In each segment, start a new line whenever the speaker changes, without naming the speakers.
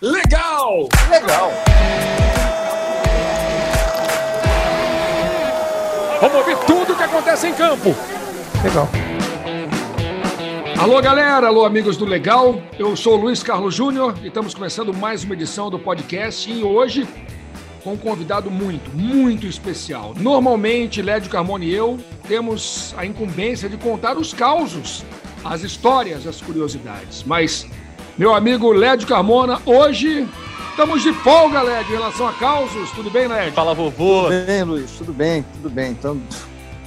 legal!
Legal!
Vamos ouvir tudo o que acontece em campo.
Legal.
Alô, galera! Alô, amigos do Legal. Eu sou o Luiz Carlos Júnior e estamos começando mais uma edição do podcast. E hoje, com um convidado muito, muito especial. Normalmente, Lédio Carmona e eu temos a incumbência de contar os causos, as histórias, as curiosidades. Mas, meu amigo Lédio Carmona, hoje estamos de folga, Lédio, em relação a causos. Tudo bem, Lédio?
Fala, vovô.
Tudo bem, Luiz? Tudo bem, tudo bem. Então,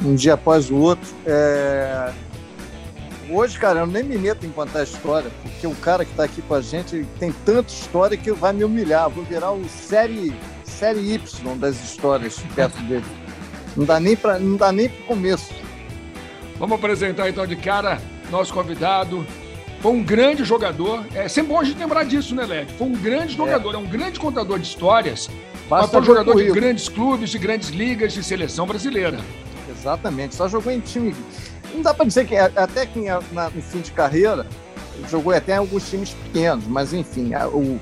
um dia após o outro. É... Hoje, cara, eu nem me meto em contar a história, porque o cara que está aqui com a gente tem tanta história que vai me humilhar. Vou virar o série, série Y das histórias perto dele. Não dá nem para não dá nem para começo.
Vamos apresentar então de cara nosso convidado. Foi um grande jogador. É sempre bom a gente lembrar disso, né, Led? Foi um grande jogador, é, é um grande contador de histórias. Basta mas foi um jogador de grandes clubes, de grandes ligas, de seleção brasileira.
Exatamente. Só jogou em time não dá para dizer que é, até que na, no fim de carreira jogou até em alguns times pequenos, mas enfim, a, o,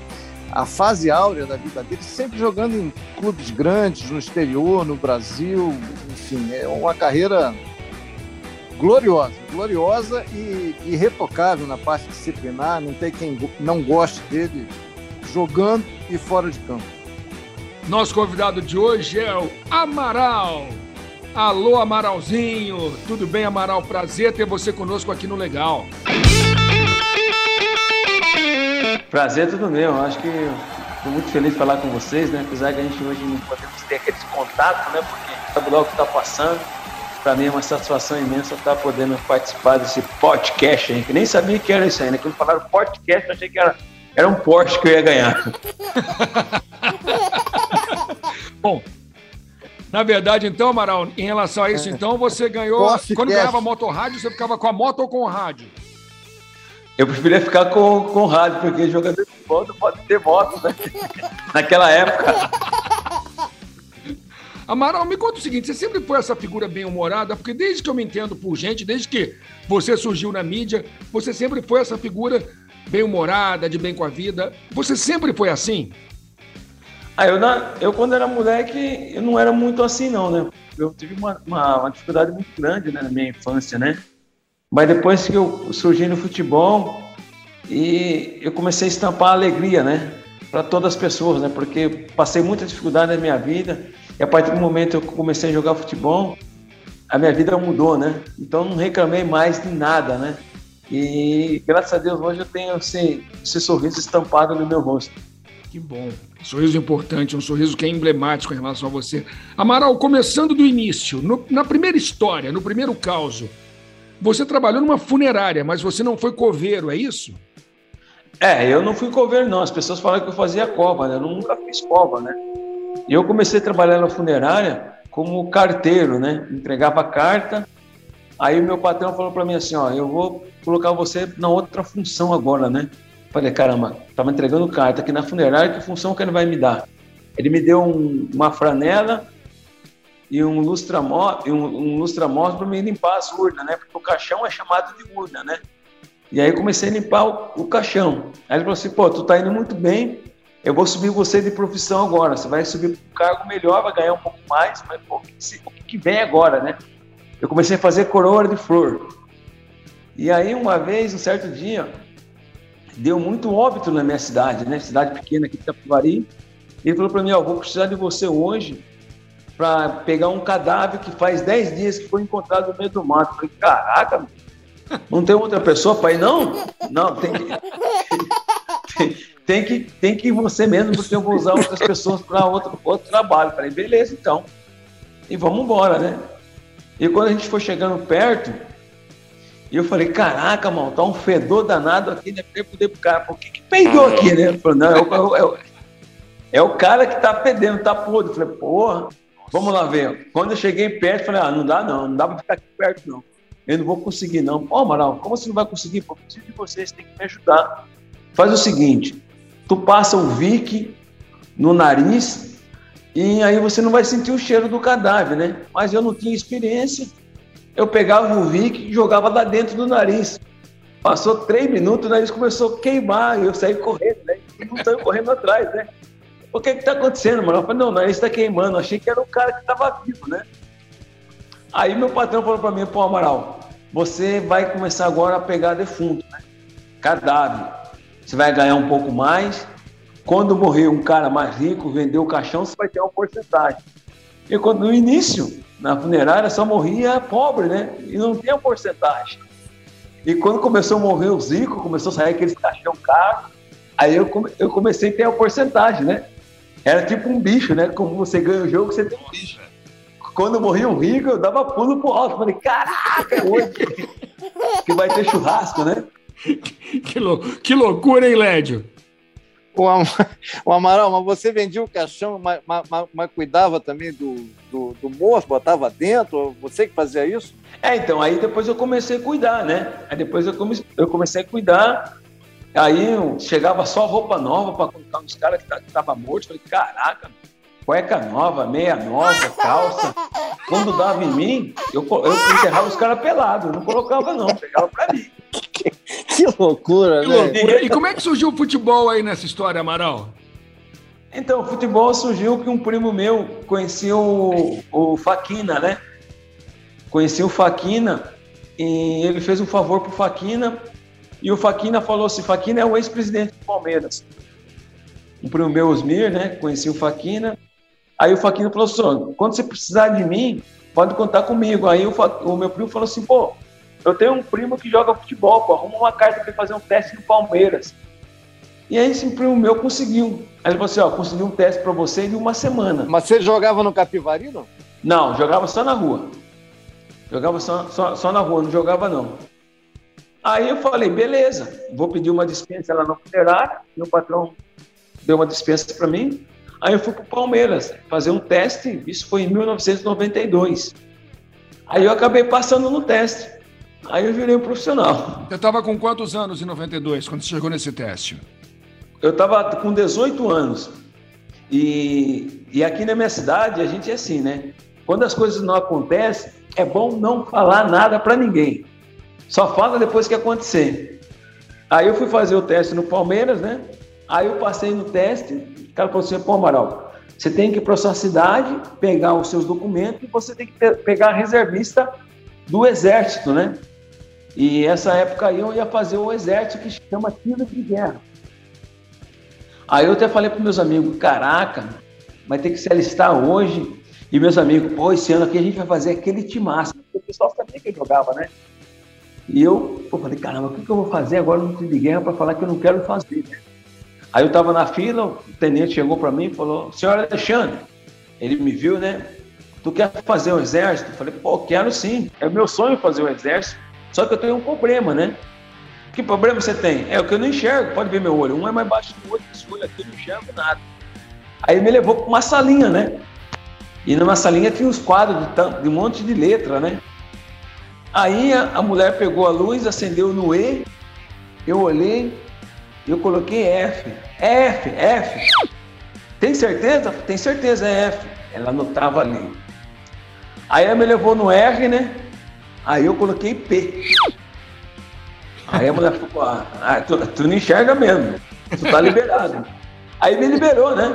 a fase áurea da vida dele sempre jogando em clubes grandes no exterior, no Brasil, enfim, é uma carreira gloriosa, gloriosa e irretocável na parte disciplinar, não tem quem não goste dele jogando e fora de campo.
Nosso convidado de hoje é o Amaral. Alô, Amaralzinho. Tudo bem, Amaral? Prazer ter você conosco aqui no Legal.
Prazer tudo meu. Acho que estou muito feliz de falar com vocês, né? Apesar que a gente hoje não podemos ter aquele contato, né? Porque sabe logo o que está passando. Para mim é uma satisfação imensa estar podendo participar desse podcast aí, que nem sabia que era isso aí, né? Quando falaram podcast, eu achei que era, era um Porsche que eu ia ganhar.
Bom, na verdade, então, Amaral, em relação a isso, é. então, você ganhou. quando ganhava moto rádio, você ficava com a moto ou com o rádio?
Eu preferia ficar com, com o rádio, porque jogador de futebol não pode ter moto, né? Naquela época.
Amaral, me conta o seguinte: você sempre foi essa figura bem-humorada, porque desde que eu me entendo por gente, desde que você surgiu na mídia, você sempre foi essa figura bem-humorada, de bem com a vida. Você sempre foi assim?
Ah, eu, na, eu quando era moleque, eu não era muito assim não, né? Eu tive uma, uma, uma, dificuldade muito grande né, na minha infância, né? Mas depois que eu surgi no futebol, e eu comecei a estampar alegria, né? Para todas as pessoas, né? Porque passei muita dificuldade na minha vida, e a partir do momento que eu comecei a jogar futebol, a minha vida mudou, né? Então não reclamei mais de nada, né? E graças a Deus hoje eu tenho esse, esse sorriso estampado no meu rosto.
Que bom. Um sorriso importante, um sorriso que é emblemático em relação a você. Amaral, começando do início, no, na primeira história, no primeiro caso, você trabalhou numa funerária, mas você não foi coveiro, é isso?
É, eu não fui coveiro, não. As pessoas falam que eu fazia cova, né? Eu nunca fiz cova, né? E eu comecei a trabalhar na funerária como carteiro, né? Entregava carta. Aí o meu patrão falou para mim assim, ó, eu vou colocar você na outra função agora, né? Falei, caramba, estava entregando carta aqui na funerária, que função que ele vai me dar? Ele me deu um, uma franela e um lustramóvel um, um lustra para me limpar as urnas, né? Porque o caixão é chamado de urna, né? E aí comecei a limpar o, o caixão. Aí ele falou assim, pô, tu tá indo muito bem, eu vou subir você de profissão agora. Você vai subir para um cargo melhor, vai ganhar um pouco mais, mas pô, o, que, o que vem agora, né? Eu comecei a fazer coroa de flor. E aí, uma vez, um certo dia, deu muito óbito na minha cidade, né? Cidade pequena aqui de Capivari. Ele falou para mim, ó, vou precisar de você hoje para pegar um cadáver que faz 10 dias que foi encontrado no meio do mato. Eu falei, caraca, não tem outra pessoa para ir, não? Não, tem tem, que, tem que ir você mesmo, porque eu vou usar outras pessoas para outro, outro trabalho. Eu falei, beleza, então. E vamos embora, né? E quando a gente foi chegando perto, eu falei, caraca, mano, tá um fedor danado aqui, né? Eu poder pro cara, por que, que peidou aqui, né? Ele falou, não, é o, é, o, é o cara que tá pedendo, tá podre. Eu falei, porra, vamos lá ver. Quando eu cheguei perto, falei, ah, não dá não, não dá pra ficar aqui perto não. Eu não vou conseguir não. Ó, oh, Amaral, como você não vai conseguir? Pô, preciso de vocês, tem que me ajudar. Faz o seguinte, tu passa o Vic no nariz e aí você não vai sentir o cheiro do cadáver, né? Mas eu não tinha experiência, eu pegava o Vic e jogava lá dentro do nariz. Passou três minutos, o nariz começou a queimar, eu saí correndo, né? não saiu correndo atrás, né? O que que tá acontecendo, mano? Eu falei, não, não, isso tá queimando. Eu achei que era o cara que tava vivo, né? Aí meu patrão falou para mim, pô, Amaral, você vai começar agora a pegar defunto, né? Cadáver. Você vai ganhar um pouco mais. Quando morrer um cara mais rico, vender o caixão, você vai ter uma porcentagem. E quando no início, na funerária, só morria pobre, né? E não tinha porcentagem. E quando começou a morrer os ricos, começou a sair aqueles caixão caros, aí eu, come, eu comecei a ter a porcentagem, né? Era tipo um bicho, né? Como você ganha o jogo, você tem um bicho. Quando morria um rico, eu dava pulo pro alto. Falei, caraca, hoje que vai ter churrasco, né?
Que, lou que loucura, hein, Lédio?
O, Am o Amaral, mas você vendia o caixão, mas, mas, mas cuidava também do, do, do, moço, botava dentro? Você que fazia isso?
É, então, aí depois eu comecei a cuidar, né? Aí depois eu, come eu comecei a cuidar, aí chegava só roupa nova para colocar nos caras que estavam mortos. Falei, caraca, cueca nova, meia nova, calça. Quando dava em mim, eu, eu enterrava os caras pelados, não colocava não, pegava para mim.
Que, que loucura, que né? Loucura.
E como é que surgiu o futebol aí nessa história, Amaral?
Então, o futebol surgiu que um primo meu conhecia o, o Faquina, né? Conhecia o Faquina e ele fez um favor pro Faquina e o Faquina falou assim, Faquina é o ex-presidente do Palmeiras. Um primo meu, Osmir, né? Conhecia o Faquina Aí o Faquinha falou assim: quando você precisar de mim, pode contar comigo. Aí o, o meu primo falou assim: pô, eu tenho um primo que joga futebol, pô, arruma uma carta para fazer um teste no Palmeiras. E aí esse primo meu conseguiu. Aí ele falou assim: ó, consegui um teste para você em uma semana.
Mas você jogava no Capivari, não?
Não, jogava só na rua. Jogava só, só, só na rua, não jogava não. Aí eu falei, beleza, vou pedir uma dispensa lá no funerária. Meu patrão deu uma dispensa para mim. Aí eu fui para o Palmeiras fazer um teste, isso foi em 1992. Aí eu acabei passando no teste. Aí eu virei um profissional.
Você estava com quantos anos em 92, quando você chegou nesse teste?
Eu estava com 18 anos. E, e aqui na minha cidade, a gente é assim, né? Quando as coisas não acontecem, é bom não falar nada para ninguém. Só fala depois que acontecer. Aí eu fui fazer o teste no Palmeiras, né? Aí eu passei no teste, o cara falou assim, pô, Amaral, você tem que ir para sua cidade, pegar os seus documentos e você tem que pegar a reservista do exército, né? E essa época aí eu ia fazer o exército que chama tiro de guerra. Aí eu até falei para meus amigos, caraca, vai ter que se alistar hoje. E meus amigos, pô, esse ano aqui a gente vai fazer aquele timaço. Porque o pessoal sabia que eu jogava, né? E eu, pô, falei, caramba, o que, que eu vou fazer agora no tiro de guerra para falar que eu não quero fazer, né? Aí eu estava na fila, o tenente chegou para mim e falou: Senhor Alexandre, ele me viu, né? Tu quer fazer o exército? Eu falei: Pô, quero sim. É meu sonho fazer o exército. Só que eu tenho um problema, né? Que problema você tem? É o que eu não enxergo. Pode ver meu olho. Um é mais baixo que o outro. Esse olho aqui eu não enxergo nada. Aí me levou para uma salinha, né? E numa salinha tinha uns quadros de, de um monte de letra, né? Aí a, a mulher pegou a luz, acendeu no E. Eu olhei, eu coloquei F. F, F. Tem certeza? Tem certeza, é F. Ela anotava ali. Aí ela me levou no R, né? Aí eu coloquei P. Aí a mulher falou, ah, ah, tu, tu não enxerga mesmo. Tu tá liberado. Aí me liberou, né?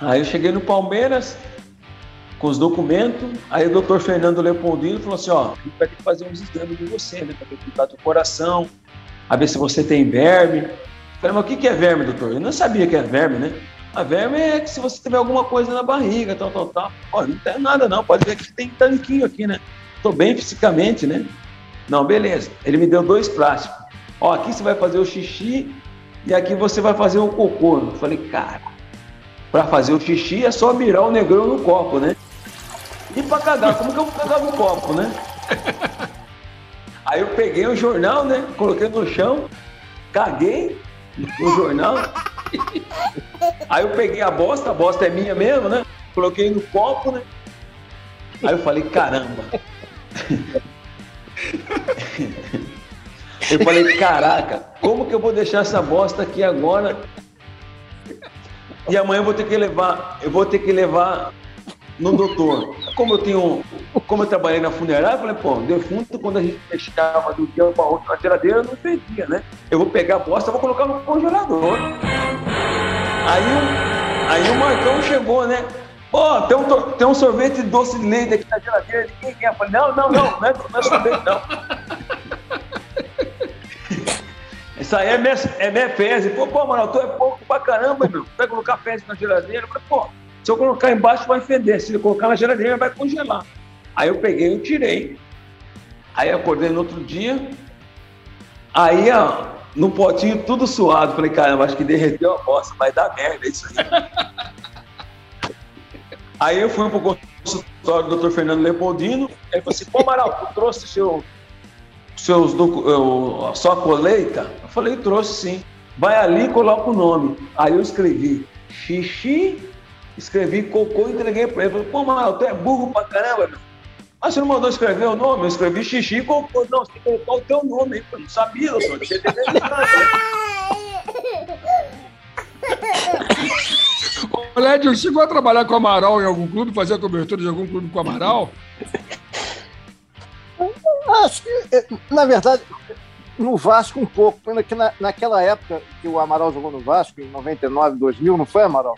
Aí eu cheguei no Palmeiras com os documentos. Aí o doutor Fernando Leopoldino falou assim: ó, a gente vai ter que fazer uns exames de você, né? Pra ver o do coração, a ver se você tem verme. Falei, mas o que é verme, doutor? Eu não sabia que era verme, né? A verme é que se você tiver alguma coisa na barriga, tal, tal, tal. Ó, não tem nada não, pode ver que tem tanquinho aqui, né? Tô bem fisicamente, né? Não, beleza. Ele me deu dois plásticos. Ó, aqui você vai fazer o xixi e aqui você vai fazer o cocô. Eu falei, cara, para fazer o xixi é só mirar o negrão no copo, né? E para cagar, como que eu vou cagar no copo, né? Aí eu peguei o jornal, né? Coloquei no chão, caguei no jornal. Aí eu peguei a bosta, a bosta é minha mesmo, né? Coloquei no copo, né? Aí eu falei, caramba. Eu falei, caraca, como que eu vou deixar essa bosta aqui agora? E amanhã eu vou ter que levar, eu vou ter que levar no doutor. Como eu tenho, como eu trabalhei na funerária, eu falei, pô, defunto, quando a gente fechava do dia para outro na geladeira, não perdia, né? Eu vou pegar a bosta, vou colocar no congelador. Aí, aí o Marcão chegou, né? Ó, oh, tem, um, tem um sorvete de doce de leite aqui na geladeira de quem quer? Eu falei, não, não, não, não é, não é sorvete, não. Isso aí é minha, é minha fezes. Pô, pô, mano, tu é pouco pra caramba, meu. Vai colocar fezes na geladeira. Eu falei, pô, se eu colocar embaixo vai feder. Se eu colocar na geladeira vai congelar. Aí eu peguei e tirei. Aí acordei no outro dia. Aí, ó, no potinho tudo suado. Falei, caramba, acho que derreteu a bosta, vai dar merda isso aí. Aí eu fui pro consultório do Dr. Fernando Leopoldino, ele falou assim, pô, Amaral, tu trouxe seu, seus, a sua colheita? Eu falei, trouxe sim. Vai ali e coloca o nome. Aí eu escrevi xixi, escrevi cocô e entreguei para ele. Falei, pô, Amaral, tu é burro pra caramba, meu. Mas você não mandou escrever o nome? Eu escrevi xixi e cocô. Não, você colocar o teu nome, hein? Eu não sabia, doutor. Você
Ô, Lédio, chegou a trabalhar com o Amaral em algum clube, fazer a cobertura de algum clube com o Amaral?
Acho que, é, na verdade, no Vasco um pouco, porque na, naquela época que o Amaral jogou no Vasco, em 99, 2000, não foi, Amaral?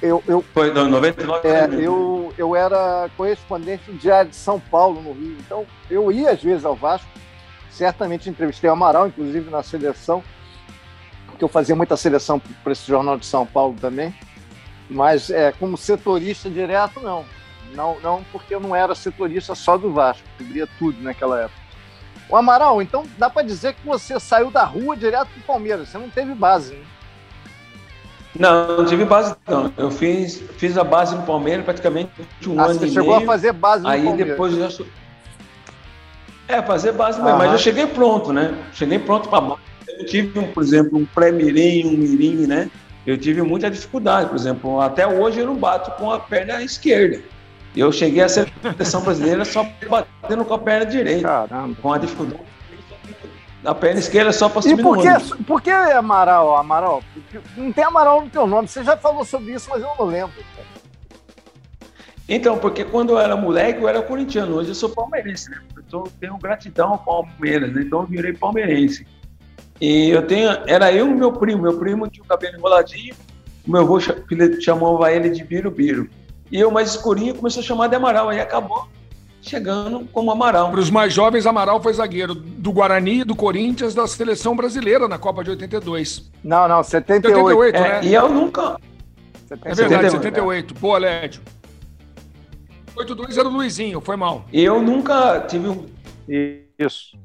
Eu, eu,
foi, não, 99.
É, eu, eu era correspondente diário de São Paulo, no Rio, então eu ia às vezes ao Vasco, certamente entrevistei o Amaral, inclusive na seleção, porque eu fazia muita seleção para esse jornal de São Paulo também, mas é, como setorista direto, não. Não, não porque eu não era setorista só do Vasco, cobria tudo naquela época. O Amaral, então dá para dizer que você saiu da rua direto para o Palmeiras, você não teve base, né?
Não, não tive base não. Eu fiz, fiz a base no Palmeiras praticamente um ah, ano
você chegou
meio.
a fazer base no
aí
Palmeiras.
depois já É, fazer base mesmo, mas eu cheguei pronto, né? Cheguei pronto para base. Eu tive, um, por exemplo, um pré-mirim, um mirim, né? Eu tive muita dificuldade, por exemplo, até hoje eu não bato com a perna esquerda. Eu cheguei à seleção brasileira só batendo com a perna direita.
Caramba.
Com a dificuldade. A perna esquerda só para subir
e por que, no por que Amaral, Amaral? Não tem Amaral no teu nome. Você já falou sobre isso, mas eu não lembro.
Então, porque quando eu era moleque, eu era corintiano. Hoje eu sou palmeirense, né? Eu tenho gratidão ao Palmeiras, né? Então eu virei palmeirense. E eu tenho, era eu e meu primo. Meu primo tinha o cabelo enroladinho. O meu avô chamava ele de Biro. E eu, mais escurinho, começou a chamar de Amaral. Aí acabou chegando como Amaral.
Para os mais jovens, Amaral foi zagueiro do Guarani, do Corinthians, da seleção brasileira na Copa de 82.
Não, não, 78. 78
é,
né?
E eu nunca.
É verdade, 78. Boa, Lédio. 82 era o Luizinho, foi mal.
Eu nunca tive um.
Isso.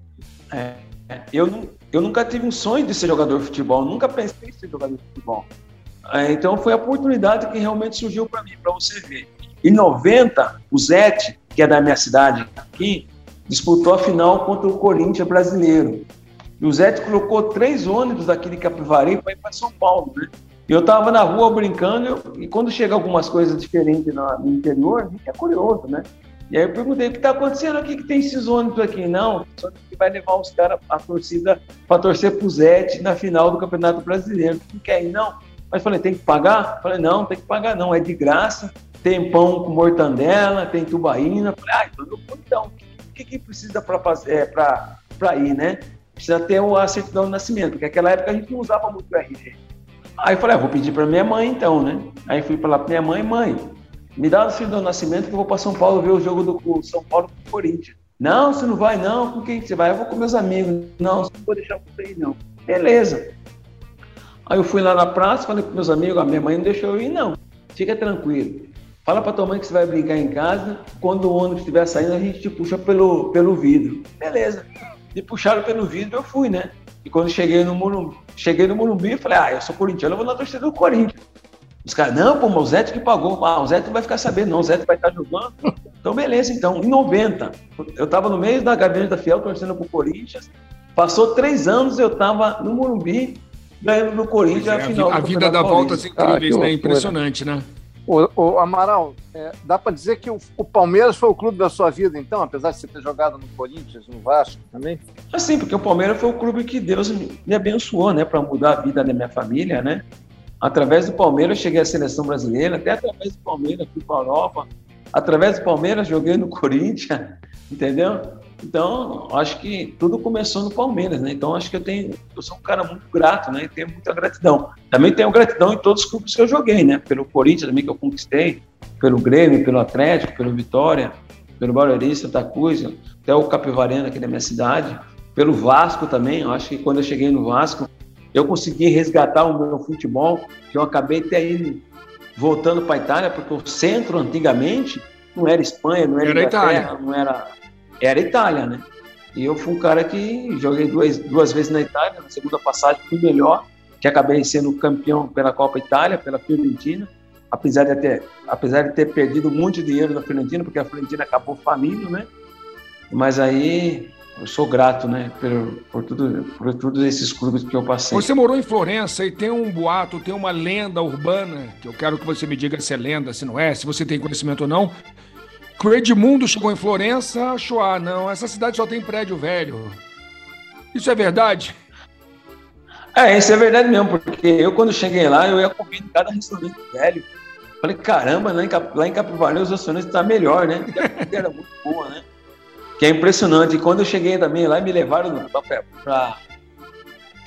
É, eu, eu nunca tive um sonho de ser jogador de futebol, nunca pensei em ser jogador de futebol. É, então foi a oportunidade que realmente surgiu para mim, para você ver. Em 90, o Zete, que é da minha cidade aqui, disputou a final contra o Corinthians brasileiro. E o Zete colocou três ônibus daqui de Capivari para ir para São Paulo, né? E eu estava na rua brincando e quando chega algumas coisas diferentes no interior, a gente é curioso, né? E aí eu perguntei, o que está acontecendo aqui que tem esses ônibus aqui? Não, que vai levar os caras, a torcida, para torcer pro Zete na final do Campeonato Brasileiro. Não quer ir, não? Mas falei, tem que pagar? Falei, não, tem que pagar não, é de graça. Tem pão com mortandela, tem tubaína. Falei, ah, então eu então. O que, que precisa para é, ir, né? Precisa ter a certidão de nascimento, porque naquela época a gente não usava muito o RG. Aí eu falei, ah, vou pedir para minha mãe então, né? Aí fui lá para minha mãe, mãe, me dá o certidão de nascimento que eu vou para São Paulo ver o jogo do São Paulo com o Corinthians. Não, você não vai não, com quem você vai? Eu vou com meus amigos. Não, não vou deixar você ir não. Beleza. Aí eu fui lá na praça, falei com meus amigos, a minha mãe não deixou eu ir não. Fica tranquilo. Fala para tua mãe que você vai brincar em casa, quando o ônibus estiver saindo, a gente te puxa pelo, pelo vidro. Beleza. Me puxaram pelo vidro, eu fui, né? E quando cheguei no Morumbi, cheguei no Morumbi, falei, ah, eu sou corintiano, eu vou na torcida do Corinthians. Os caras, não, pô, mas o Zé que pagou. Ah, o Zé não vai ficar sabendo, não. O Zé vai estar jogando. Então, beleza, então. Em 90, eu estava no meio da gabinete da Fiel, torcendo pro Corinthians. Passou três anos, eu estava no Morumbi, ganhando no Corinthians é, a final.
A vida dá voltas incríveis, ah, né? Impressionante, né?
O, o Amaral, é, dá para dizer que o, o, Palmeiras foi o clube da sua vida, então, apesar de você ter jogado no Corinthians, no Vasco também?
Assim, porque o Palmeiras foi o clube que Deus me abençoou, né, para mudar a vida da minha família, né? Através do Palmeiras, cheguei à seleção brasileira, até através do Palmeiras fui para a Europa. Através do Palmeiras, joguei no Corinthians, entendeu? Então, acho que tudo começou no Palmeiras, né? Então, acho que eu tenho, eu sou um cara muito grato, né? E tenho muita gratidão. Também tenho gratidão em todos os clubes que eu joguei, né? Pelo Corinthians também que eu conquistei, pelo Grêmio, pelo Atlético, pelo Vitória, pelo Barueri, Santa Cruz, até o Capivarena aqui da minha cidade, pelo Vasco também. Eu acho que quando eu cheguei no Vasco, eu consegui resgatar o meu futebol, que eu acabei até indo, voltando para a Itália, porque o centro antigamente não era Espanha, não era, era Inglaterra, Itália. não era era Itália, né? E eu fui um cara que joguei duas, duas vezes na Itália, na segunda passagem fui melhor, que acabei sendo campeão pela Copa Itália, pela Fiorentina, apesar de ter, apesar de ter perdido muito dinheiro na Fiorentina, porque a Fiorentina acabou falindo, né? Mas aí eu sou grato, né, por, por, tudo, por todos esses clubes que eu passei.
Você morou em Florença e tem um boato, tem uma lenda urbana, que eu quero que você me diga se é lenda, se não é, se você tem conhecimento ou não, que o Edmundo chegou em Florença, achou, ah, não, essa cidade só tem prédio velho. Isso é verdade?
É, isso é verdade mesmo, porque eu quando cheguei lá, eu ia comer em cada restaurante velho. Falei, caramba, lá em, Cap lá em Capivari os restaurantes estão tá melhor, né? Porque a comida era muito boa, né? Que é impressionante. E quando eu cheguei também lá, me levaram para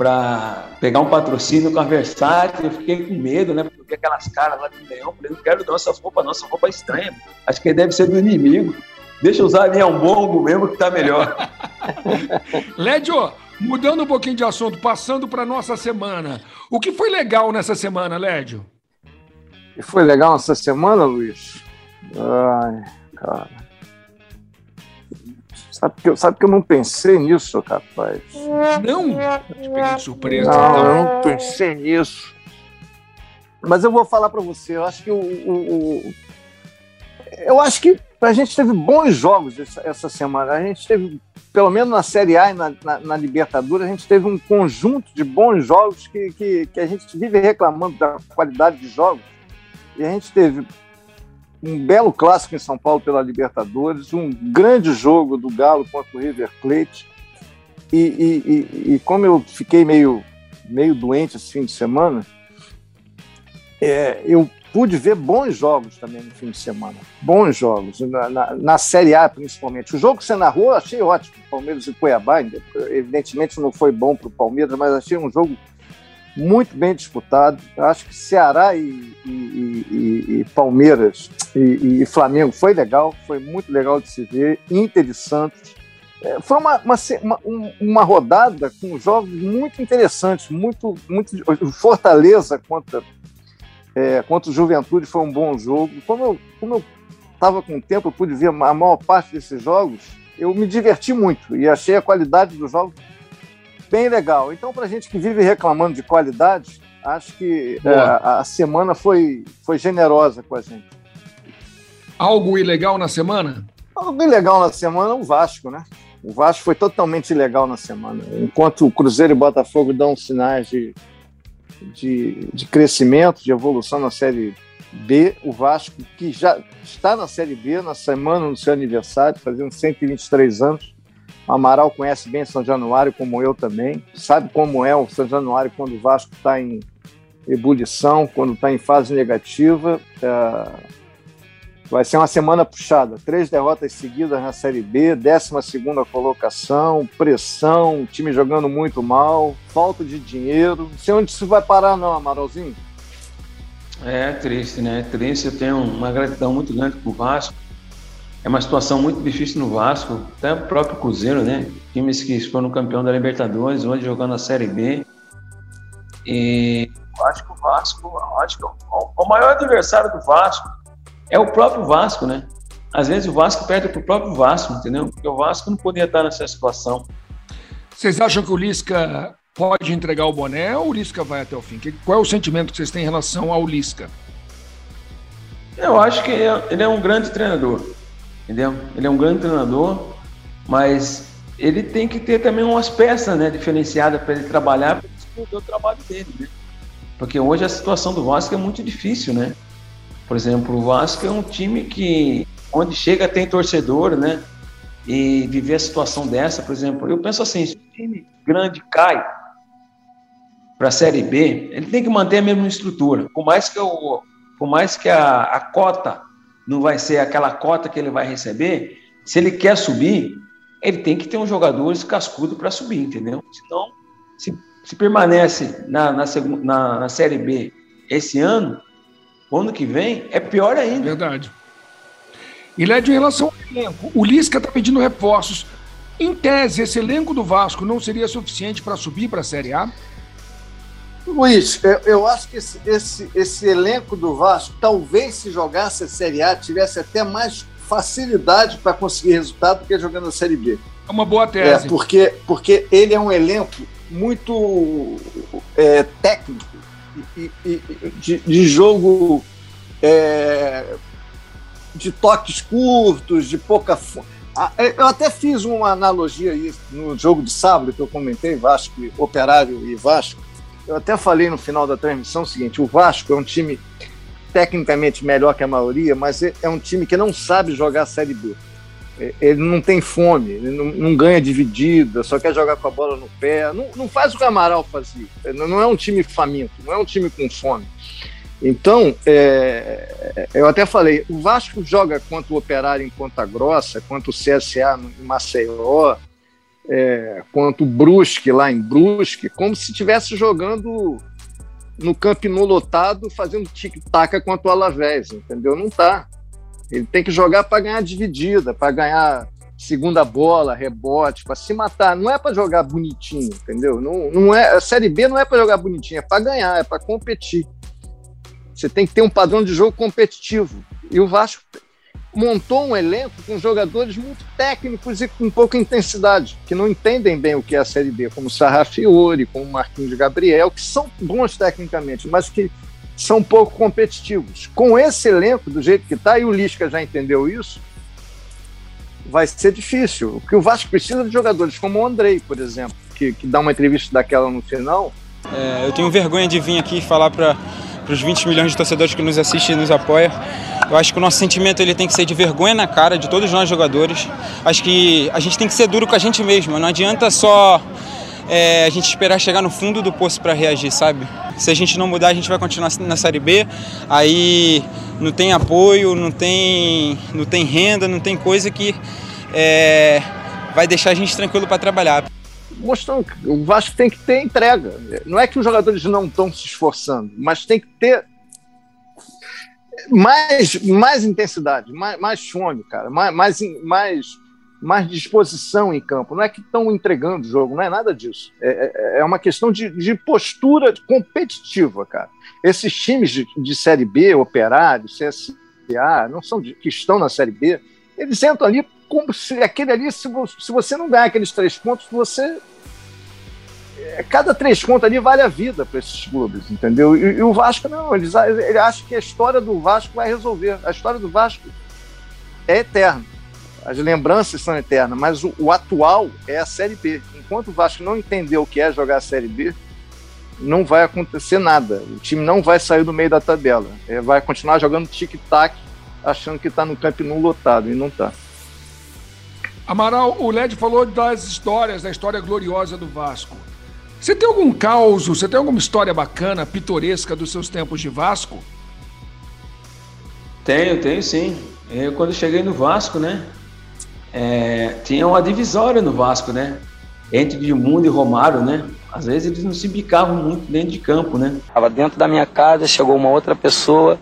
para pegar um patrocínio com a Versace, eu fiquei com medo, né? Porque eu vi aquelas caras lá de leão, falei, não quero nossa roupa, nossa roupa é estranha. Acho que deve ser do inimigo. Deixa eu usar a minha bongo mesmo que tá melhor.
Lédio, mudando um pouquinho de assunto, passando para nossa semana. O que foi legal nessa semana, Lédio?
O que foi legal nessa semana, Luiz? Ai, cara. Sabe que, eu, sabe que eu não pensei nisso, rapaz?
Não? Te peguei de surpresa.
Não, então. eu não pensei nisso. Mas eu vou falar para você, eu acho que o, o, o, eu acho que a gente teve bons jogos essa, essa, semana. A gente teve, pelo menos na Série A e na, na, na, Libertadores, a gente teve um conjunto de bons jogos que, que, que a gente vive reclamando da qualidade de jogos. E a gente teve um belo clássico em São Paulo pela Libertadores, um grande jogo do Galo contra o River Plate. E, e, e, e como eu fiquei meio, meio doente esse fim de semana, é, eu pude ver bons jogos também no fim de semana. Bons jogos, na, na, na Série A principalmente. O jogo que você narrou eu achei ótimo, Palmeiras e Cuiabá. Evidentemente não foi bom para o Palmeiras, mas achei um jogo muito bem disputado. Eu acho que Ceará e, e, e, e Palmeiras e, Flamengo foi legal, foi muito legal de se ver. Inter e Santos. É, foi uma, uma, uma, uma, rodada com jogos muito interessantes, muito, muito Fortaleza contra, é, contra o Juventude foi um bom jogo. Como eu como eu estava com tempo, eu pude ver a maior parte desses jogos. Eu me diverti muito e achei a qualidade dos jogos bem legal. Então, para gente que vive reclamando de qualidade, acho que é, a, semana foi, foi generosa com a gente.
Algo ilegal na semana?
Algo ilegal na semana é o Vasco, né? O Vasco foi totalmente ilegal na semana. Enquanto o Cruzeiro e o Botafogo dão sinais de, de, de crescimento, de evolução na Série B, o Vasco, que já está na Série B, na semana do seu aniversário, fazendo 123 anos, Amaral conhece bem São Januário, como eu também. Sabe como é o São Januário quando o Vasco está em ebulição, quando está em fase negativa. É... Vai ser uma semana puxada. Três derrotas seguidas na Série B, 12 colocação, pressão, time jogando muito mal, falta de dinheiro. Não sei onde isso vai parar, não, Amaralzinho.
É triste, né? É triste. Eu tenho uma gratidão muito grande com o Vasco é uma situação muito difícil no Vasco, até o próprio Cruzeiro, né? Times que foram campeão da Libertadores, hoje jogando a Série B. E eu acho que o Vasco, acho que o, o maior adversário do Vasco é o próprio Vasco, né? Às vezes o Vasco perde para o próprio Vasco, entendeu? Porque o Vasco não poderia estar nessa situação.
Vocês acham que o Lisca pode entregar o boné ou o Lisca vai até o fim? Qual é o sentimento que vocês têm em relação ao Lisca?
Eu acho que ele é um grande treinador entendeu? Ele é um grande treinador, mas ele tem que ter também umas peças né, diferenciadas para ele trabalhar, para desenvolver o trabalho dele, né? Porque hoje a situação do Vasco é muito difícil, né? Por exemplo, o Vasco é um time que, onde chega, tem torcedor, né? E viver a situação dessa, por exemplo, eu penso assim: se um time grande cai para a Série B, ele tem que manter a mesma estrutura. Por mais que, o, por mais que a, a cota não vai ser aquela cota que ele vai receber, se ele quer subir, ele tem que ter um jogador cascudo para subir, entendeu? Senão, se, se permanece na, na, na, na Série B esse ano, ano que vem, é pior ainda.
Verdade. E Lédio, em relação ao elenco, o Lisca está pedindo reforços. Em tese, esse elenco do Vasco não seria suficiente para subir para a Série A?
Luiz, eu, eu acho que esse, esse, esse, elenco do Vasco, talvez se jogasse a Série A, tivesse até mais facilidade para conseguir resultado do que jogando a Série B.
É uma boa tese.
É, porque, porque ele é um elenco muito é, técnico e, e, de, de, jogo é, de toques curtos, de pouca. É, eu até fiz uma analogia aí no jogo de sábado que eu comentei, Vasco, Operário e Vasco eu até falei no final da transmissão o seguinte: o Vasco é um time tecnicamente melhor que a maioria, mas é, é um time que não sabe jogar a Série B. É, ele não tem fome, ele não, não ganha dividida, só quer jogar com a bola no pé. Não, não faz o que o Amaral fazia. Não é um time faminto, não é um time com fome. Então, é, eu até falei, o Vasco joga contra o Operário em Ponta Grossa, contra o CSA em Maceió, é, quanto o Brusque lá em Brusque, como se estivesse jogando no Camp Nou lotado, fazendo tic-tac contra o Alavés, entendeu? Não tá. Ele tem que jogar para ganhar dividida, para ganhar segunda bola, rebote, para se matar. Não é para jogar bonitinho, entendeu? Não, não é, a Série B não é para jogar bonitinho, é para ganhar, é para competir. Você tem que ter um padrão de jogo competitivo. E o Vasco montou um elenco com jogadores muito técnicos e com pouca intensidade, que não entendem bem o que é a Série B, como Sarrafiori, como Marquinhos Gabriel, que são bons tecnicamente, mas que são pouco competitivos. Com esse elenco, do jeito que está, e o Lisca já entendeu isso, vai ser difícil. O que o Vasco precisa de jogadores como o Andrei, por exemplo, que, que dá uma entrevista daquela no final.
É, eu tenho vergonha de vir aqui falar para os 20 milhões de torcedores que nos assistem e nos apoiam eu acho que o nosso sentimento ele tem que ser de vergonha na cara de todos nós jogadores. Acho que a gente tem que ser duro com a gente mesmo. Não adianta só é, a gente esperar chegar no fundo do poço para reagir, sabe? Se a gente não mudar, a gente vai continuar na Série B. Aí não tem apoio, não tem, não tem renda, não tem coisa que é, vai deixar a gente tranquilo para trabalhar.
Mostrando que o Vasco tem que ter entrega. Não é que os jogadores não estão se esforçando, mas tem que ter mais, mais intensidade, mais, mais fome, cara, mais, mais, mais, mais disposição em campo. Não é que estão entregando o jogo, não é nada disso. É, é, é uma questão de, de postura competitiva, cara. Esses times de, de Série B, Operário, CSA, não são de, que estão na Série B, eles entram ali se aquele ali, se, se você não ganhar aqueles três pontos, você é, cada três contas ali vale a vida para esses clubes, entendeu? E, e, o Vasco não, eles, ele acha que a história do Vasco vai resolver. A história do Vasco é eterna. As lembranças são eternas, mas o, o atual é a Série B. Enquanto o Vasco não entender o que é jogar a Série B, não vai acontecer nada. O time não vai sair do meio da tabela. É, vai continuar jogando tic-tac, achando que está no campo não lotado, e não está.
Amaral, o Led falou das histórias, da história gloriosa do Vasco. Você tem algum caos, você tem alguma história bacana, pitoresca dos seus tempos de Vasco?
Tenho, tenho sim. Eu, quando cheguei no Vasco, né? É, tinha uma divisória no Vasco, né? Entre Edmundo e Romário, né? Às vezes eles não se bicavam muito dentro de campo, né?
Estava dentro da minha casa, chegou uma outra pessoa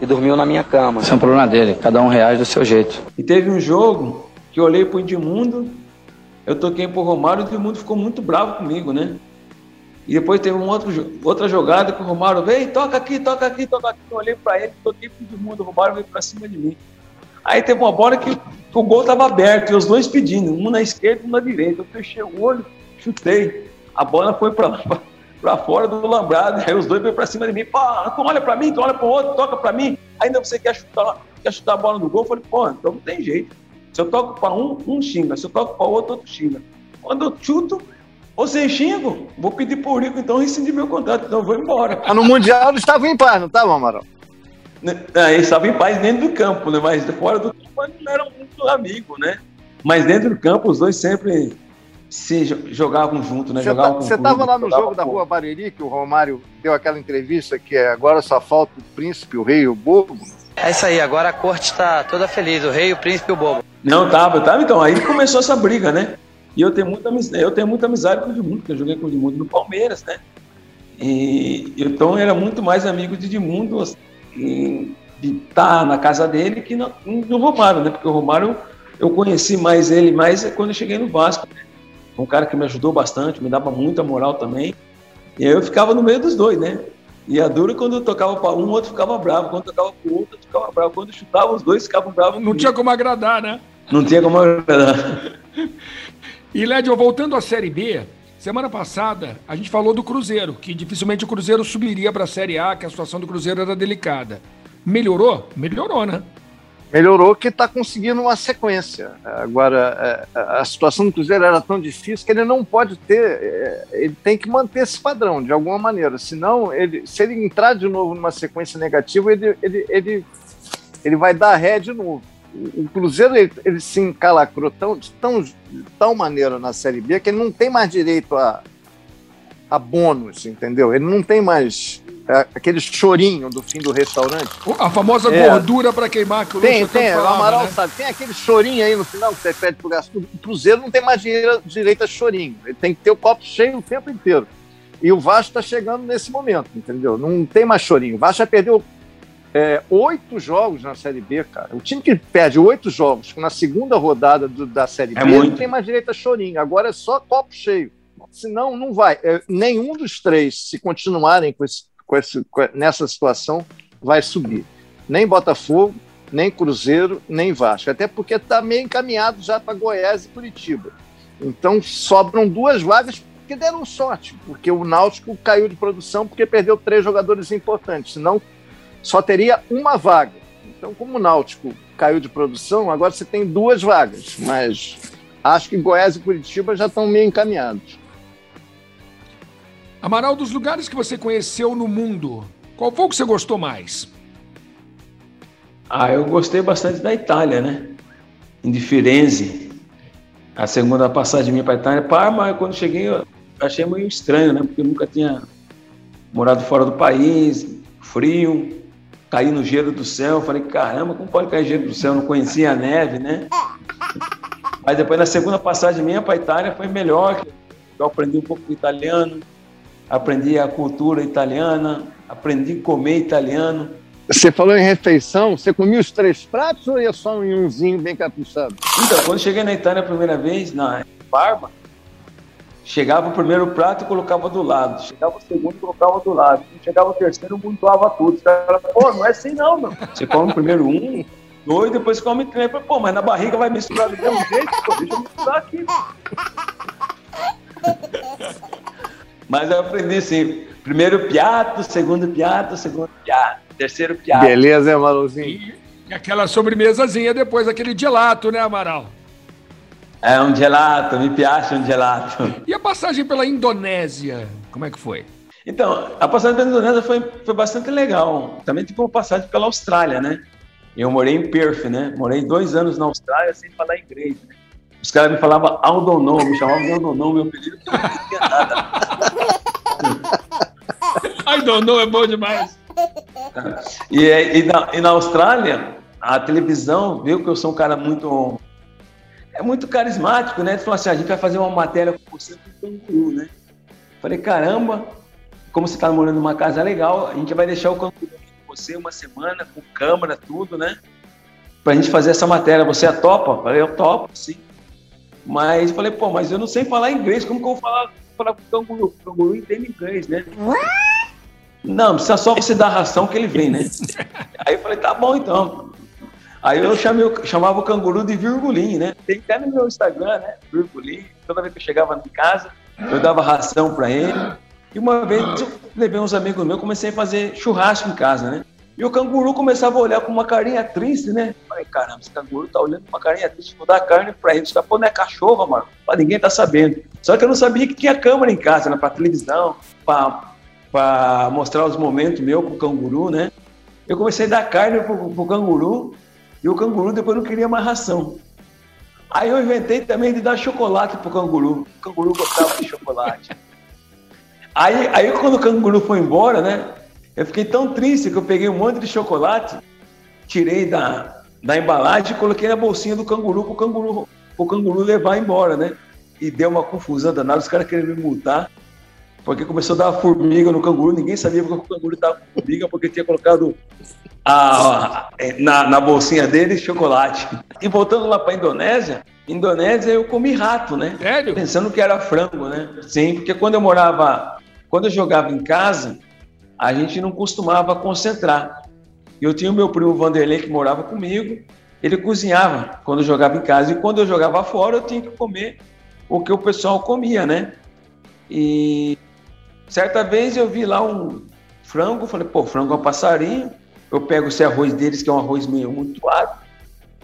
e dormiu na minha cama.
Isso é um problema dele, cada um reage do seu jeito.
E teve um jogo que eu olhei pro Edmundo, eu toquei pro Romário e o Edmundo ficou muito bravo comigo, né? E depois teve uma outra, jogada que o Romário veio, toca aqui, toca aqui, toca aqui. Eu olhei para ele, toquei para todo mundo, o Romário veio para cima de mim. Aí teve uma bola que o gol estava aberto e os dois pedindo, um na esquerda e um na direita. Eu fechei o olho, chutei. A bola foi para fora do lambrado, aí os dois veio para cima de mim. Pô, tu olha para mim, tu olha para o outro, toca para mim. Ainda você quer chutar, quer chutar a bola no gol? Eu falei, pô, então não tem jeito. Se eu toco para um, um xinga. Se eu toco para o outro, outro xinga. Quando eu chuto, você xingo, vou pedir por rico, então rescindir meu contrato, então vou embora.
No Mundial eles estavam em paz, não estavam, Amaral?
Não, eles estavam em paz dentro do campo, né? Mas fora do campo eles não eram muito amigos, né? Mas dentro do campo os dois sempre se jogavam junto, né?
Você estava lá no jogo da Rua Bariri, que o Romário deu aquela entrevista que é agora só falta o príncipe, o rei, o bobo.
É isso aí, agora a corte está toda feliz, o rei, o príncipe e o bobo.
Não, tava, tava. Então, aí começou essa briga, né? E eu tenho muita, eu tenho muita amizade com o Edmundo, porque eu joguei com o Edmundo no Palmeiras, né? E então era muito mais amigo de Edmundo assim, de estar tá na casa dele que no, no Romário, né? Porque o Romário eu conheci mais ele mais quando eu cheguei no Vasco. Né? Um cara que me ajudou bastante, me dava muita moral também. E eu ficava no meio dos dois, né? E a dura, quando tocava para um, o outro ficava bravo. Quando tocava para o outro, ficava bravo. Quando chutava, os dois ficavam bravos.
Não tinha como agradar, né?
Não tinha como agradar.
e, Lédio, voltando à Série B, semana passada a gente falou do Cruzeiro, que dificilmente o Cruzeiro subiria para a Série A, que a situação do Cruzeiro era delicada. Melhorou? Melhorou, né?
Melhorou que está conseguindo uma sequência. Agora, é, a situação do Cruzeiro era tão difícil que ele não pode ter, é, ele tem que manter esse padrão de alguma maneira. Senão, ele, se ele entrar de novo numa sequência negativa, ele, ele, ele, ele vai dar ré de novo. O Cruzeiro ele, ele se encalacrou tão, de, tão, de tal maneira na Série B que ele não tem mais direito a, a bônus, entendeu? Ele não tem mais é, aquele chorinho do fim do restaurante.
A famosa é. gordura para queimar que o
Tem, tem, falava, o Amaral né? sabe, tem aquele chorinho aí no final que você pede pro gasto. O Cruzeiro não tem mais direito a chorinho, ele tem que ter o copo cheio o tempo inteiro. E o Vasco está chegando nesse momento, entendeu? Não tem mais chorinho. O Vasco já perdeu é, oito jogos na Série B, cara. O time que perde oito jogos na segunda rodada do, da Série é B muito. não tem mais direito a chorinho. Agora é só copo cheio. Senão, não vai. É, nenhum dos três, se continuarem com esse com esse, nessa situação vai subir. Nem Botafogo, nem Cruzeiro, nem Vasco. Até porque está meio encaminhado já para Goiás e Curitiba. Então sobram duas vagas que deram sorte, porque o Náutico caiu de produção porque perdeu três jogadores importantes, senão só teria uma vaga. Então, como o Náutico caiu de produção, agora você tem duas vagas, mas acho que Goiás e Curitiba já estão meio encaminhados.
Amaral, dos lugares que você conheceu no mundo, qual foi o que você gostou mais?
Ah, eu gostei bastante da Itália, né? Em Firenze. A segunda passagem minha para a Itália. Parma, quando cheguei, eu achei meio estranho, né? Porque eu nunca tinha morado fora do país, frio, caí no gelo do céu. Falei, caramba, como pode cair gelo do céu? Eu não conhecia a neve, né? Mas depois, na segunda passagem minha para a Itália, foi melhor. Eu aprendi um pouco de italiano, aprendi a cultura italiana, aprendi a comer italiano.
Você falou em refeição, você comia os três pratos ou ia só um umzinho bem caprichado?
Então, quando cheguei na Itália a primeira vez, na Parma, chegava o primeiro prato e colocava do lado, chegava o segundo e colocava do lado, chegava o terceiro e montuava tudo. Os caras pô, não é assim não, meu. Você come primeiro um, dois, depois come três. Pô, mas na barriga vai misturar do mesmo jeito? Pô, deixa eu misturar aqui. Mas eu aprendi assim: primeiro piato, segundo piato, segundo piato, terceiro piato.
Beleza, Amalalzinho?
E aquela sobremesazinha depois, aquele gelato, né, Amaral?
É um gelato, me piace um gelato.
E a passagem pela Indonésia, como é que foi?
Então, a passagem pela Indonésia foi, foi bastante legal. Também tipo uma passagem pela Austrália, né? Eu morei em Perth, né? Morei dois anos na Austrália sem falar inglês, né? Os caras me falavam Aldonon, me chamavam de meu apelido, não entendia nada.
Aldonon é bom demais.
E, e, na, e na Austrália, a televisão viu que eu sou um cara muito é muito carismático, né? Ele falou assim: a gente vai fazer uma matéria com você com o canguru, né? Falei, caramba, como você está morando numa casa legal, a gente vai deixar o canguru com você uma semana, com câmera, tudo, né? Pra gente fazer essa matéria. Você é topa? Falei, eu topo, sim. Mas falei, pô, mas eu não sei falar inglês, como que eu vou falar, falar com o canguru? O canguru entende inglês, né? Não, precisa só você dar a ração que ele vem, né? Aí eu falei, tá bom então. Aí eu chamei, chamava o canguru de virgulinho, né? Tem até no meu Instagram, né? Virgulinho. Toda vez que eu chegava em casa, eu dava ração para ele. E uma vez eu levei uns amigos meus, comecei a fazer churrasco em casa, né? E o canguru começava a olhar com uma carinha triste, né? Falei, caramba, esse canguru tá olhando com uma carinha triste, vou dar carne pra ele. Você pô, não é cachorro, mano. Pra ninguém tá sabendo. Só que eu não sabia que tinha câmera em casa, né? Pra televisão, pra, pra mostrar os momentos meus com o canguru, né? Eu comecei a dar carne pro, pro canguru e o canguru depois não queria mais ração. Aí eu inventei também de dar chocolate pro canguru. O canguru gostava de chocolate. Aí, aí quando o canguru foi embora, né? Eu fiquei tão triste que eu peguei um monte de chocolate, tirei da, da embalagem e coloquei na bolsinha do canguru para o canguru, o canguru levar embora, né? E deu uma confusão danada, os caras querendo me multar, porque começou a dar formiga no canguru, ninguém sabia porque o canguru estava com formiga, porque tinha colocado a, a, na, na bolsinha dele chocolate. E voltando lá para Indonésia, Indonésia eu comi rato, né?
Sério?
Pensando que era frango, né? Sim, porque quando eu morava, quando eu jogava em casa, a gente não costumava concentrar. Eu tinha o meu primo Vanderlei que morava comigo, ele cozinhava quando eu jogava em casa e quando eu jogava fora eu tinha que comer o que o pessoal comia, né? E certa vez eu vi lá um frango, falei, pô, frango é um passarinho. Eu pego esse arroz deles, que é um arroz meio ácido.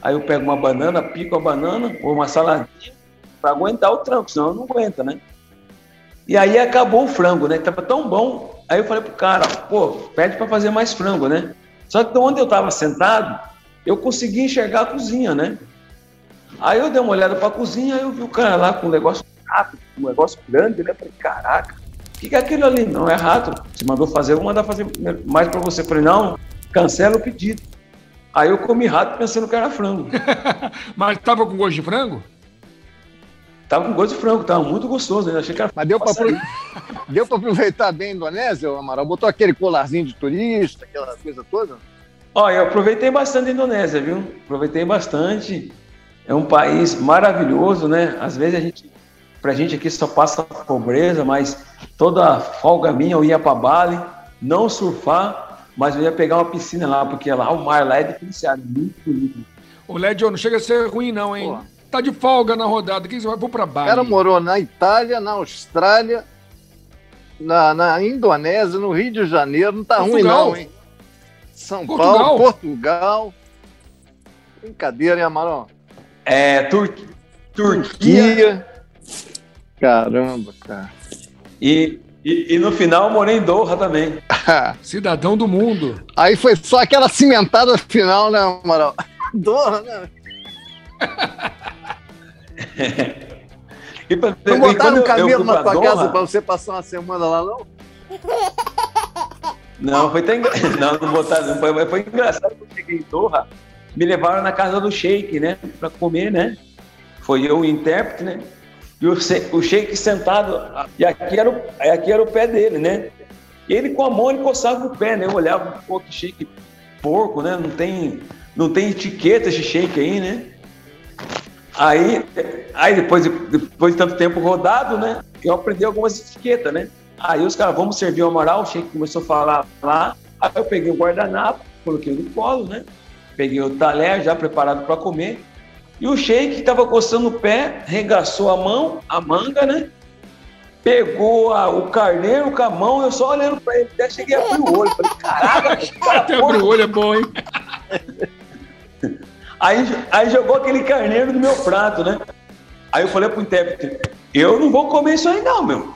Aí eu pego uma banana, pico a banana ou uma saladinha para aguentar o tranco, senão não aguenta, né? E aí acabou o frango, né? Tava tão bom. Aí eu falei pro cara, pô, pede para fazer mais frango, né? Só que onde eu tava sentado, eu consegui enxergar a cozinha, né? Aí eu dei uma olhada para a cozinha, aí eu vi o cara lá com um negócio rápido, um negócio grande, né? Falei, caraca, que, que é aquilo ali? Não é rato. Você mandou fazer, eu vou mandar fazer mais para você. Falei, não, cancela o pedido. Aí eu comi rato pensando que era frango.
Mas tava com gosto de frango?
Tava com gosto de frango, tava muito gostoso. Né? Achei que era
Mas deu para deu para aproveitar bem a Indonésia, Amaral? Botou aquele colarzinho de turista, aquela coisa toda?
Olha, eu aproveitei bastante a Indonésia, viu? Aproveitei bastante. É um país maravilhoso, né? Às vezes a gente, pra gente aqui só passa pobreza, mas toda folga minha eu ia para Bali, não surfar, mas eu ia pegar uma piscina lá, porque lá o mar lá é diferenciado, muito bonito.
O Lédio, não chega a ser ruim não, hein? Pô. Tá de folga na rodada, que você vai? Vou para Bali.
O cara morou na Itália, na Austrália, na, na Indonésia, no Rio de Janeiro, não tá Portugal. ruim não, hein? São Portugal. Paulo, Portugal. Brincadeira, hein, Amarão?
É, Tur Turquia. Turquia.
Caramba, cara.
E, e, e, no final eu morei em Doha também.
Cidadão do mundo.
Aí foi só aquela cimentada final, né, Amaral? Doha, né?
e pra,
não botaram um camelo na tua Doha, casa pra você passar uma semana lá, não?
Não, foi tão engra... não, não botaram, não foi, foi engraçado quando eu cheguei em Doha, me levaram na casa do Sheik, né, para comer, né? Foi eu o intérprete, né? E o, o Sheik sentado, e aqui era, o, aqui era o pé dele, né? Ele com a mão ele coçava o pé, né? Eu olhava, pô, que Sheik porco, né? Não tem, não tem etiqueta de Sheik aí, né? Aí, aí depois, depois de tanto tempo rodado, né? Eu aprendi algumas etiquetas, né? Aí os caras, vamos servir o Amaral, o Sheik começou a falar lá. Aí eu peguei o guardanapo, coloquei no colo, né? Peguei o talher já preparado para comer. E o Sheik estava coçando o pé, regaçou a mão, a manga, né? Pegou a, o carneiro com a mão, eu só olhando para ele, até cheguei a abrir o olho. Falei, caraca, cara,
até abrir o olho é bom, hein?
Aí, aí jogou aquele carneiro no meu prato, né? Aí eu falei pro intérprete, eu não vou comer isso aí não, meu.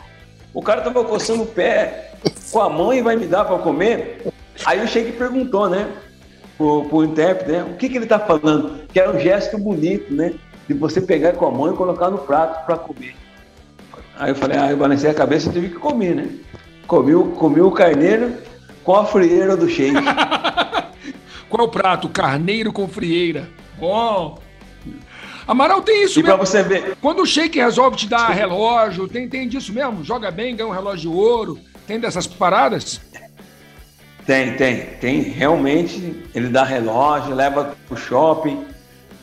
O cara tava coçando o pé com a mão e vai me dar para comer. Aí o Sheik perguntou, né? Pro, pro intérprete, né? O que, que ele tá falando? Que era um gesto bonito, né? De você pegar com a mão e colocar no prato para comer. Aí eu falei, ah, eu balancei a cabeça e tive que comer, né? Comi, comi o carneiro com a frieira do Sheik.
Qual é o prato? Carneiro com frieira. Bom. Amaral tem isso
e mesmo. você ver.
Quando o Sheik resolve te dar relógio, tem, tem disso mesmo? Joga bem, ganha um relógio de ouro. Tem dessas paradas?
Tem, tem. Tem realmente. Ele dá relógio, leva pro shopping,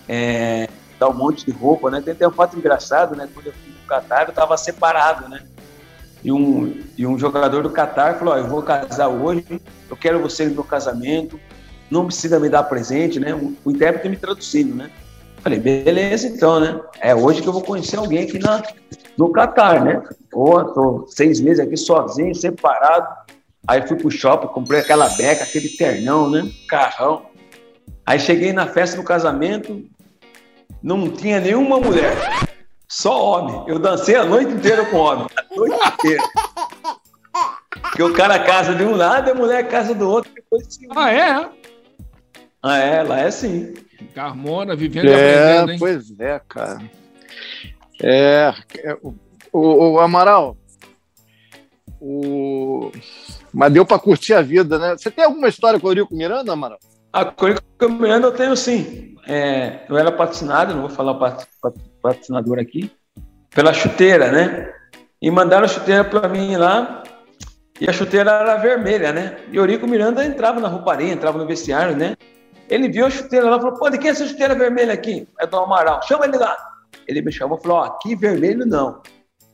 é, dá um monte de roupa, né? Tem até um fato engraçado, né? Quando eu fui pro Catar, eu tava separado, né? E um, e um jogador do Catar falou: oh, Eu vou casar hoje, eu quero você no meu casamento, não precisa me dar presente, né? O, o intérprete me traduzindo, né? Falei, beleza, então, né? É hoje que eu vou conhecer alguém aqui na, no Catar, né? Pô, tô seis meses aqui sozinho, separado. Aí fui pro shopping, comprei aquela beca, aquele ternão, né? Carrão. Aí cheguei na festa do casamento, não tinha nenhuma mulher, só homem. Eu dancei a noite inteira com homem, a noite inteira. Porque o cara casa de um lado e a mulher casa do outro. Depois
assim, ah, é?
Ah, é, lá é assim.
Carmona, vivendo
é, e aprendendo, hein? Pois é, cara. É, é o, o, Amaral, o... mas deu para curtir a vida, né? Você tem alguma história com o Eurico Miranda, Amaral?
A Corico Miranda eu tenho sim. É, eu era patrocinado, não vou falar patrocinador aqui, pela chuteira, né? E mandaram a chuteira para mim lá, e a chuteira era vermelha, né? E Eurico Miranda entrava na rouparia, entrava no vestiário, né? Ele viu a chuteira lá e falou: pô, de quem é essa chuteira vermelha aqui? É do Amaral, chama ele lá. Ele me chamou e falou: ó, aqui vermelho não.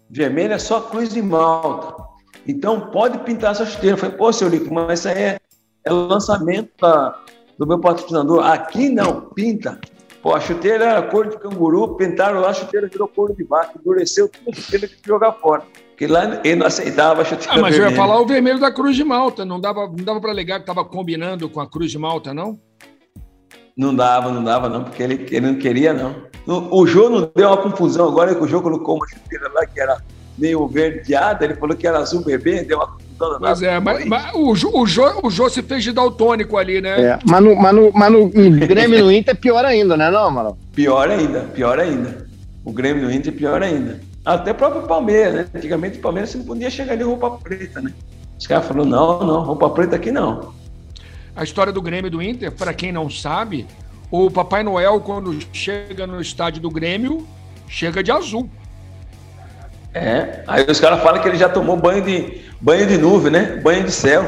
Vermelho é só cruz de malta. Então pode pintar essa chuteira. Eu falei: pô, seu Eurico, mas isso aí é, é o lançamento da, do meu patrocinador. Aqui não, pinta. Pô, a chuteira era cor de canguru, pintaram lá, a chuteira virou cor de vaca, endureceu tudo, teve que jogar fora. Porque lá ele não aceitava a chuteira.
Ah, mas
vermelha.
eu ia falar o vermelho da Cruz de Malta. Não dava, não dava para alegar que estava combinando com a Cruz de Malta, não?
Não dava, não dava, não, porque ele, ele não queria, não. O Jô não deu uma confusão agora que o Jô colocou uma chuteira lá que era meio verdeada, ele falou que era azul bebê, deu uma
Pois é, mas, mas o, Jô, o, Jô, o Jô se fez de daltônico ali, né?
É, mas no, mas no, mas no, Grêmio no Inter é pior ainda, né, não, Amaral?
Pior ainda, pior ainda. O Grêmio no Inter é pior ainda. Até o próprio Palmeiras, né? Antigamente o Palmeiras você não podia chegar de roupa preta, né? Os caras falaram, não, não, roupa preta aqui não.
A história do Grêmio do Inter, para quem não sabe, o Papai Noel, quando chega no estádio do Grêmio, chega de azul.
É, aí os caras falam que ele já tomou banho de, banho de nuvem, né? Banho de céu.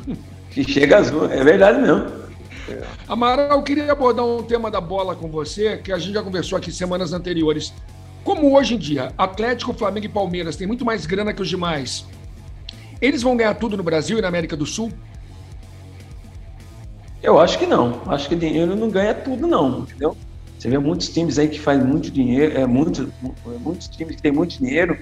que chega azul. É verdade mesmo.
Amaral, eu queria abordar um tema da bola com você, que a gente já conversou aqui semanas anteriores. Como hoje em dia, Atlético, Flamengo e Palmeiras têm muito mais grana que os demais, eles vão ganhar tudo no Brasil e na América do Sul?
Eu acho que não. Acho que dinheiro não ganha tudo, não, entendeu? Você vê muitos times aí que fazem muito dinheiro, é, muito, muitos times que têm muito dinheiro.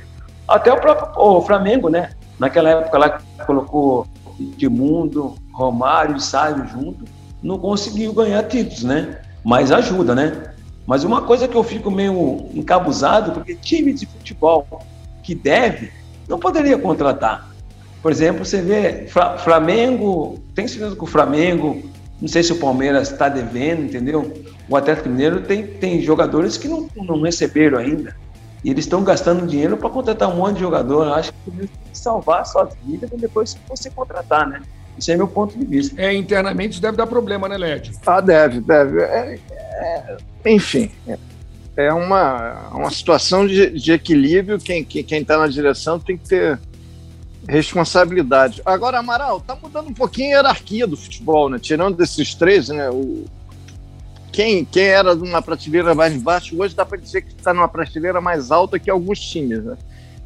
Até o próprio o Flamengo, né? Naquela época lá que colocou Edmundo, Romário e Sábio junto, não conseguiu ganhar títulos, né? Mas ajuda, né? Mas uma coisa que eu fico meio encabuzado, porque time de futebol que deve, não poderia contratar. Por exemplo, você vê Flamengo, tem certeza que o Flamengo, não sei se o Palmeiras está devendo, entendeu? O Atlético Mineiro tem, tem jogadores que não, não receberam ainda. E eles estão gastando dinheiro para contratar um monte de jogador. Eu acho que eles têm que salvar suas vidas e depois você contratar, né? Esse é meu ponto de vista.
É, internamente isso deve dar problema, né, Led?
Ah, deve, deve. É, é, enfim, é uma, uma situação de, de equilíbrio. Quem está quem, quem na direção tem que ter responsabilidade. Agora, Amaral, tá mudando um pouquinho a hierarquia do futebol, né? Tirando desses três, né? O, quem, quem era numa prateleira mais baixa, hoje dá para dizer que está numa prateleira mais alta que alguns times, né?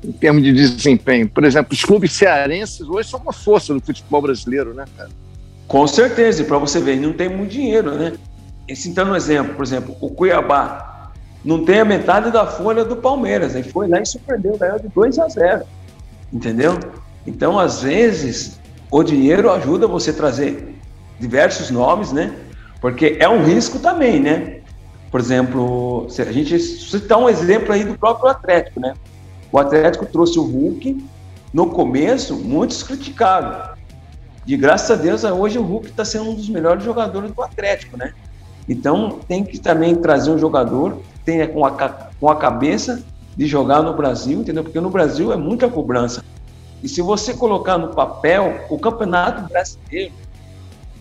Em termos de desempenho. Por exemplo, os clubes cearenses hoje são uma força do futebol brasileiro, né, cara?
Com certeza, e para você ver, não tem muito dinheiro, né? E citando um exemplo, por exemplo, o Cuiabá não tem a metade da folha do Palmeiras, aí foi lá e surpreendeu, ganhou de 2 a 0. Entendeu? Então, às vezes, o dinheiro ajuda você a trazer diversos nomes, né? Porque é um risco também, né? Por exemplo, a gente citar um exemplo aí do próprio Atlético, né? O Atlético trouxe o Hulk, no começo, muitos criticaram. E graças a Deus, hoje o Hulk está sendo um dos melhores jogadores do Atlético, né? Então tem que também trazer um jogador tenha com a, com a cabeça de jogar no Brasil, entendeu? Porque no Brasil é muita cobrança. E se você colocar no papel, o campeonato brasileiro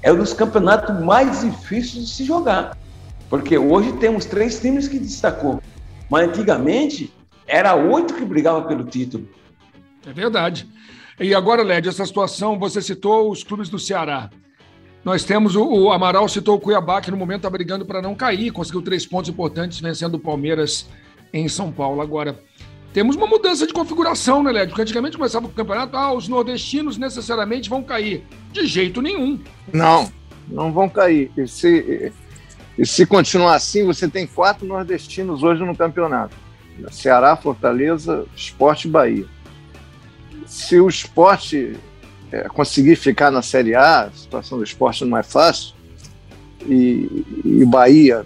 é um dos campeonatos mais difíceis de se jogar. Porque hoje temos três times que destacou. Mas antigamente era oito que brigavam pelo título.
É verdade. E agora, Led, essa situação, você citou os clubes do Ceará. Nós temos o, o Amaral citou o Cuiabá, que no momento está brigando para não cair, conseguiu três pontos importantes vencendo o Palmeiras em São Paulo. Agora, temos uma mudança de configuração, né, Led? Porque antigamente começava o campeonato, ah, os nordestinos necessariamente vão cair. De jeito nenhum.
Não, não vão cair. E se, e se continuar assim, você tem quatro nordestinos hoje no campeonato. Ceará, Fortaleza, Esporte Bahia. Se o esporte é, conseguir ficar na Série A, a situação do esporte não é fácil, e, e Bahia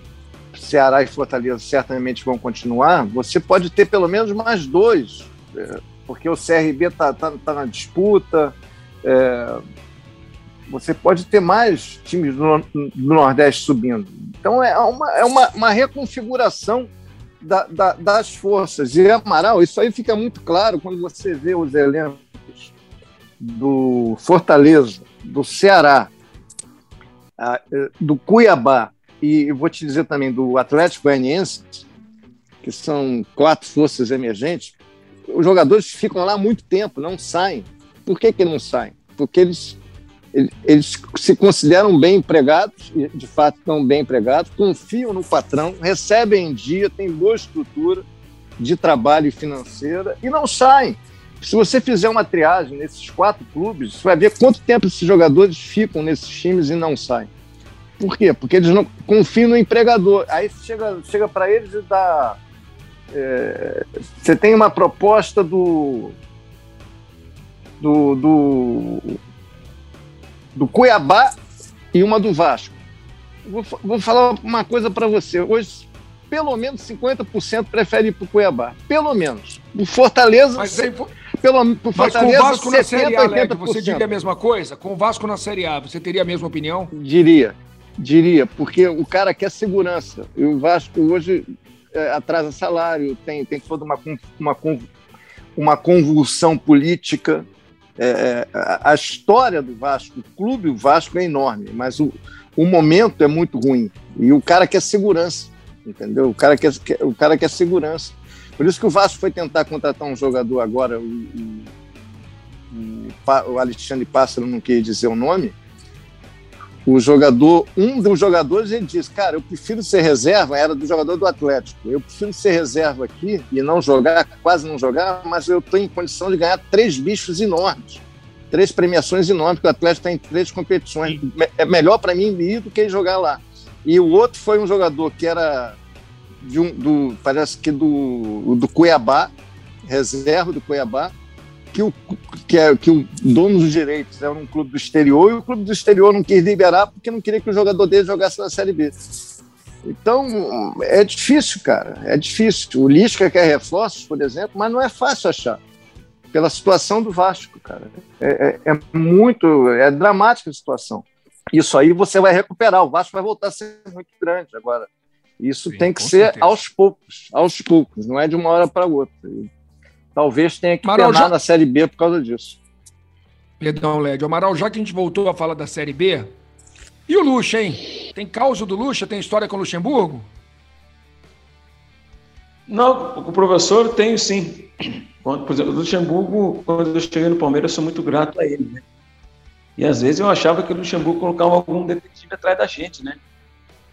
Ceará e Fortaleza certamente vão continuar, você pode ter pelo menos mais dois, é, porque o CRB está tá, tá na disputa. É, você pode ter mais times do, do, Nordeste subindo. Então é uma, é uma, uma reconfiguração da, da, das forças. E Amaral, isso aí fica muito claro quando você vê os elencos do Fortaleza, do Ceará, do Cuiabá e vou te dizer também do Atlético Goianiense, que são quatro forças emergentes, os jogadores ficam lá muito tempo, não saem. Por que, que não saem? Porque eles, eles se consideram bem empregados, de fato estão bem empregados, confiam no patrão, recebem em dia, têm boa estrutura de trabalho e financeira e não saem. Se você fizer uma triagem nesses quatro clubes, você vai ver quanto tempo esses jogadores ficam nesses times e não saem. Por quê? Porque eles não confiam no empregador. Aí chega, chega para eles e dá. É, você tem uma proposta do, do, do, do Cuiabá e uma do Vasco. Vou, vou falar uma coisa para você. Hoje, pelo menos 50% prefere ir para o Cuiabá. Pelo menos. O Fortaleza.
Mas aí,
pelo, por
Mas com o Vasco 70, na Série A, você diria a mesma coisa? Com o Vasco na Série A, você teria a mesma opinião?
Diria, diria, porque o cara quer segurança. E o Vasco hoje é, atrasa salário, tem, tem toda uma, uma, uma convulsão política. É, é a história do Vasco, o clube o Vasco é enorme, mas o, o momento é muito ruim. E o cara quer segurança, entendeu? O cara quer, o cara quer segurança. Por isso que o Vasco foi tentar contratar um jogador agora, o, o, o Alexandre Pássaro não queria dizer o nome. O jogador, um dos jogadores, ele disse: Cara, eu prefiro ser reserva. Era do jogador do Atlético. Eu prefiro ser reserva aqui e não jogar, quase não jogar, mas eu estou em condição de ganhar três bichos enormes três premiações enormes, porque o Atlético está em três competições. É melhor para mim ir do que jogar lá. E o outro foi um jogador que era de um, do, parece que do, do Cuiabá, reserva do Cuiabá, que o, que, é, que o dono dos direitos era um clube do exterior e o clube do exterior não quis liberar porque não queria que o jogador dele jogasse na Série B. Então, é difícil, cara, é difícil. O Lisca quer reforços, por exemplo, mas não é fácil achar. Pela situação do Vasco, cara. É, é, é muito, é dramática a situação. Isso aí você vai recuperar. O Vasco vai voltar a ser muito grande agora. Isso Sim, tem que ser certeza. aos poucos, aos poucos, não é de uma hora para outra. Talvez tenha que Amaral, penar já... na Série B por causa disso.
Perdão, Lédio. Amaral, já que a gente voltou a falar da Série B, e o Lucha, hein? Tem causa do Lucha? Tem história com o Luxemburgo?
Não, com o professor tenho sim. Quando, por exemplo, o Luxemburgo, quando eu cheguei no Palmeiras, eu sou muito grato a ele, né? E às vezes eu achava que o Luxemburgo colocava algum detetive atrás da gente, né?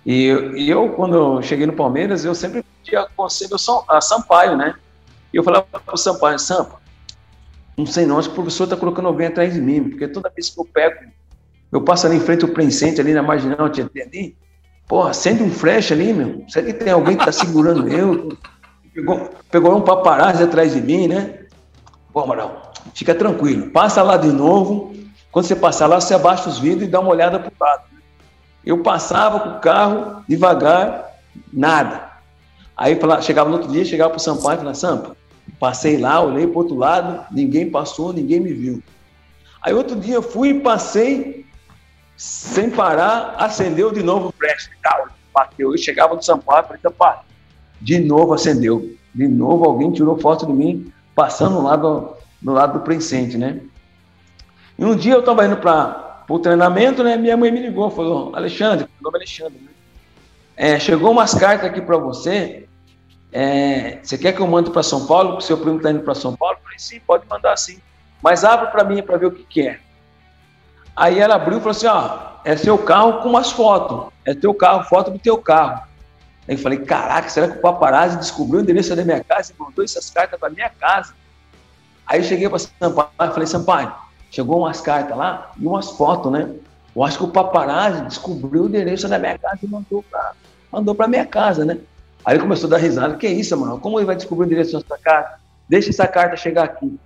E eu, e eu, quando eu cheguei no Palmeiras, eu sempre pedia conselho a Sampaio, né? E eu falava para o Sampaio, Sampa, não sei não, o professor está colocando alguém atrás de mim, porque toda vez que eu pego, eu passo ali em frente ao Prensente, ali na Marginal, te ali, pô, acende um flash ali, meu, será que tem alguém que está segurando eu? Pegou, pegou um paparazzi atrás de mim, né? Pô, Amaral, fica tranquilo, passa lá de novo, quando você passar lá, você abaixa os vidros e dá uma olhada para o lado. Eu passava com o carro devagar, nada. Aí chegava no outro dia, chegava para o Sampaio e falava, Sampa, passei lá, olhei para outro lado, ninguém passou, ninguém me viu. Aí outro dia eu fui e passei, sem parar, acendeu de novo o flash, bateu. Eu chegava do Sampaio, falei, pá, de novo acendeu. De novo alguém tirou foto de mim, passando lá do, do lado do Princente, né? E um dia eu estava indo para o treinamento, né? Minha mãe me ligou, falou, Alexandre, meu nome é Alexandre, né? É, chegou umas cartas aqui para você. É, você quer que eu mande para São Paulo? Seu primo está indo para São Paulo? Eu falei, sim, pode mandar sim. Mas abre para mim para ver o que, que é. Aí ela abriu e falou assim: ó, é seu carro com umas fotos. É teu carro, foto do teu carro. Aí eu falei: caraca, será que o paparazzi descobriu o endereço da minha casa e mandou essas cartas para minha casa? Aí eu cheguei para Sampaio e falei: Sampaio, Chegou umas cartas lá e umas fotos, né? Eu acho que o paparazzi descobriu o endereço da minha casa e mandou para mandou minha casa, né? Aí ele começou a dar risada. Que isso, mano? Como ele vai descobrir o endereço da sua casa? Deixa essa carta chegar aqui.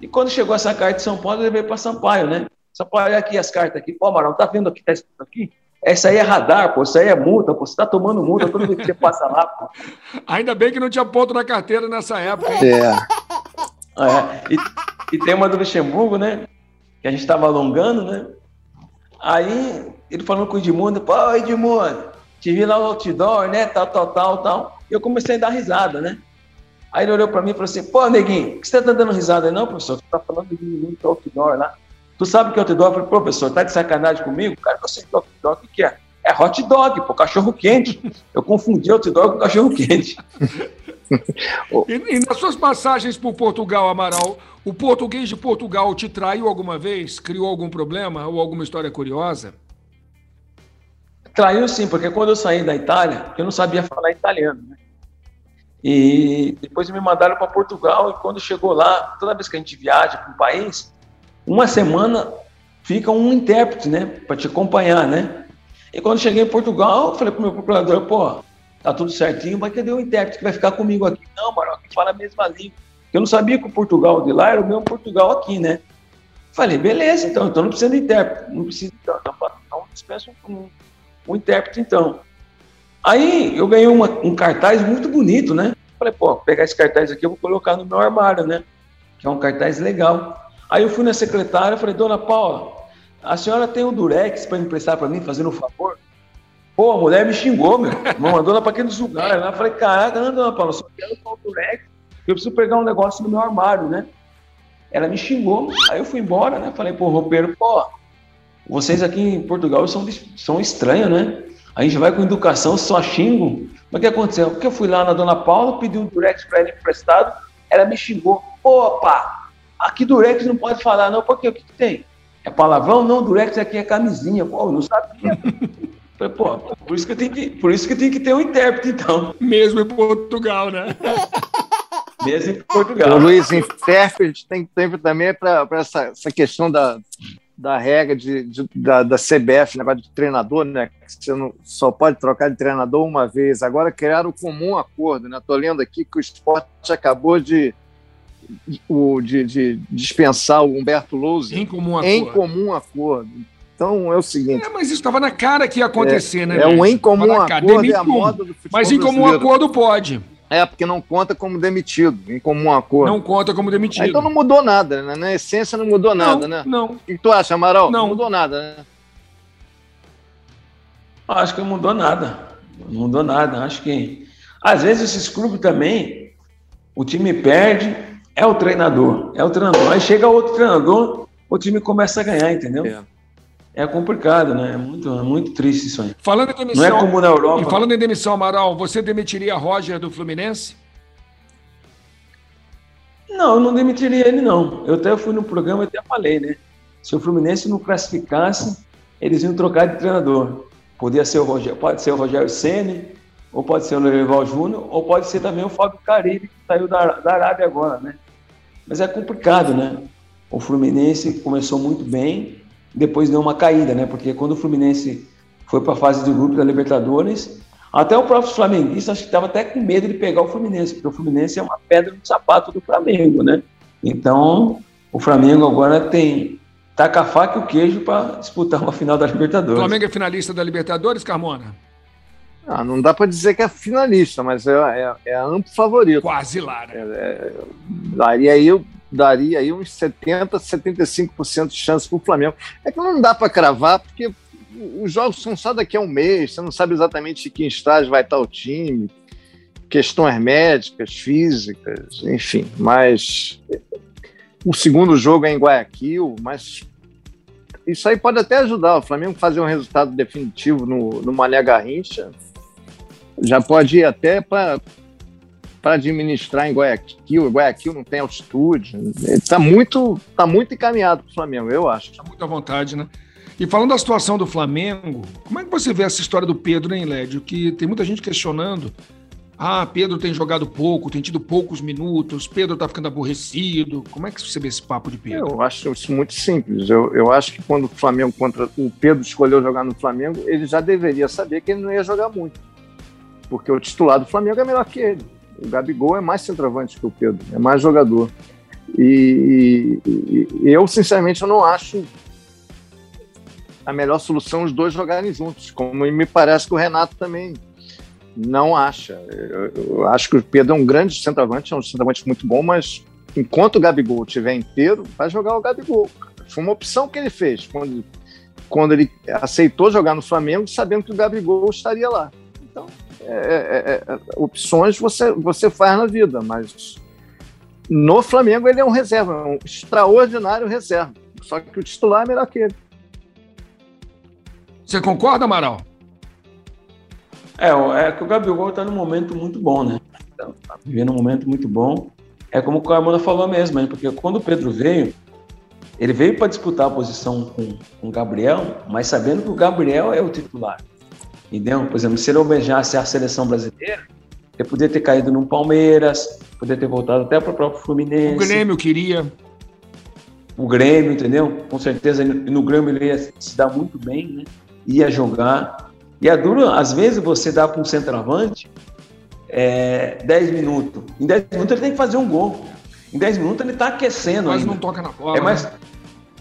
E quando chegou essa carta de São Paulo, ele veio para Sampaio, né? Sampaio, olha aqui as cartas aqui. Pô, Amaral, tá vendo aqui? Tá escrito aqui? Essa aí é radar, pô. Isso aí é multa, pô. Você tá tomando multa todo vez que você passa lá, pô.
Ainda bem que não tinha ponto na carteira nessa época.
É.
é. E, e tem uma do Luxemburgo, né? que a gente estava alongando, né? Aí ele falando com o Edmundo, pô, Edmundo, te vi lá no outdoor, né? Tal, tal, tal, tal. E eu comecei a dar risada, né? Aí ele olhou para mim e falou assim, pô, neguinho, que você tá dando risada? Não, professor, você tá falando de mim no outdoor lá. Tu sabe que é dog? Eu falei, professor, tá de sacanagem comigo? Cara, você hot dog, o que é? É hot dog, pô, cachorro quente. Eu confundi dog com cachorro quente.
e, e, nas suas passagens por Portugal, Amaral, o português de Portugal te traiu alguma vez? Criou algum problema ou alguma história curiosa?
Traiu sim, porque quando eu saí da Itália, eu não sabia falar italiano, né? E depois me mandaram para Portugal e quando chegou lá, toda vez que a gente viaja para um país, uma semana fica um intérprete, né, para te acompanhar, né? E quando cheguei em Portugal, falei pro meu procurador, pô, tá tudo certinho, mas cadê o intérprete que vai ficar comigo aqui? Não, mano, aqui fala a mesma língua. Eu não sabia que o Portugal de lá era o mesmo Portugal aqui, né? Falei, beleza, então, então não precisa de intérprete, não precisa, então, então, então dispensa um, um, intérprete, então. Aí eu ganhei uma, um cartaz muito bonito, né? Falei, pô, pegar esse cartaz aqui, eu vou colocar no meu armário, né? Que é um cartaz legal. Aí eu fui na secretária falei, dona Paula, a senhora tem o Durex para emprestar para mim, fazendo um favor? Pô, a mulher me xingou, meu. Me mandou lá para aqueles lugares lá. Falei, caraca, não, dona Paula, só quero o Durex. Eu preciso pegar um negócio no meu armário, né? Ela me xingou. Aí eu fui embora, né? Falei, pô, roupeiro, pô, vocês aqui em Portugal são, são estranhos, né? A gente vai com educação, só xingo. Mas o que aconteceu? Porque eu fui lá na dona Paula, pedi um Durex para ela emprestado, ela me xingou. Opa, Aqui Durex não pode falar, não, porque o que, que tem? É palavrão? Não, Durex aqui é camisinha. Pô, eu não sabia. Falei, pô, por isso, que eu tenho que, por isso que tem que ter um intérprete, então.
Mesmo em Portugal, né?
Mesmo em Portugal.
O Luiz, intérprete tem tempo também para essa, essa questão da, da regra de, de, da, da CBF, negócio de treinador, né? Que você não, só pode trocar de treinador uma vez. Agora criaram o comum acordo, né? Estou lendo aqui que o esporte acabou de de, de dispensar o Humberto Lousa
em comum
acordo. Em comum acordo. Então é o seguinte. É,
mas isso estava na cara que ia acontecer,
é,
né?
É um em comum acordo e a moda do futebol
Mas em comum acordo pode.
É, porque não conta como demitido, em comum acordo.
Não conta como demitido. Ah,
então não mudou nada, né? Na essência não mudou nada,
não,
né?
Não.
O que tu acha, Amaral?
Não.
não mudou nada, né?
Acho que não mudou nada. Não mudou nada. Acho que. Às vezes esses clubes também, o time perde, é o treinador, é o treinador. Aí chega outro treinador, o time começa a ganhar, entendeu? É, é complicado, né? É muito, é muito triste isso aí.
Falando em demissão,
Não é como na Europa.
E falando em demissão, Amaral, você demitiria Roger do Fluminense?
Não, eu não demitiria ele, não. Eu até fui no programa e até falei, né? Se o Fluminense não classificasse, eles iam trocar de treinador. Podia ser o Rogério, pode ser o Rogério Ceni, ou pode ser o Lerival Júnior, ou pode ser também o Fábio Caribe, que saiu da, da Arábia agora, né? Mas é complicado, né? O Fluminense começou muito bem, depois deu uma caída, né? Porque quando o Fluminense foi para a fase de grupo da Libertadores, até o próprio flamenguista acho que estava até com medo de pegar o Fluminense, porque o Fluminense é uma pedra no sapato do Flamengo, né? Então, o Flamengo agora tem taca a faca e o queijo para disputar uma final da Libertadores.
O Flamengo é finalista da Libertadores, Carmona?
Ah, não dá para dizer que é finalista, mas é, é, é amplo favorito.
Quase lá, né? É,
é, daria aí, daria aí uns 70%, 75% de chance para o Flamengo. É que não dá para cravar, porque os jogos são só daqui a um mês, você não sabe exatamente em que estágio vai estar o time, questões médicas, físicas, enfim. Mas o segundo jogo é em Guayaquil, mas isso aí pode até ajudar o Flamengo fazer um resultado definitivo no, no Mané Garrincha já pode ir até para administrar em Guayaquil. Guayaquil não tem altitude. Está muito, tá muito encaminhado para o Flamengo, eu acho.
Está muito à vontade, né? E falando da situação do Flamengo, como é que você vê essa história do Pedro, hein, Lédio? Que tem muita gente questionando. Ah, Pedro tem jogado pouco, tem tido poucos minutos, Pedro está ficando aborrecido. Como é que você vê esse papo de Pedro?
Eu acho isso muito simples. Eu, eu acho que quando o Flamengo contra o Pedro escolheu jogar no Flamengo, ele já deveria saber que ele não ia jogar muito porque o titular do Flamengo é melhor que ele. O Gabigol é mais centroavante que o Pedro, é mais jogador. E, e, e eu, sinceramente, eu não acho a melhor solução os dois jogarem juntos, como me parece que o Renato também não acha. Eu, eu acho que o Pedro é um grande centroavante, é um centroavante muito bom, mas enquanto o Gabigol estiver inteiro, vai jogar o Gabigol. Foi uma opção que ele fez quando, quando ele aceitou jogar no Flamengo, sabendo que o Gabigol estaria lá. Então, é, é, é, opções você, você faz na vida, mas no Flamengo ele é um reserva, um extraordinário reserva. Só que o titular é melhor que ele.
Você concorda, Amaral?
É, é que o Gabigol está num momento muito bom, né? Tá, tá vivendo um momento muito bom. É como o Carmona falou mesmo, hein? porque quando o Pedro veio, ele veio para disputar a posição com, com o Gabriel, mas sabendo que o Gabriel é o titular. Entendeu? Por exemplo, se ele almejasse a seleção brasileira, ele poderia ter caído no Palmeiras, poderia ter voltado até para o próprio Fluminense.
O Grêmio queria.
O Grêmio, entendeu? Com certeza no Grêmio ele ia se dar muito bem, né? Ia jogar. E é duro, às vezes, você dá para um centroavante é, 10 minutos. Em 10 minutos ele tem que fazer um gol. Em 10 minutos ele está aquecendo.
Mas
ainda.
não toca na bola.
É mais, né?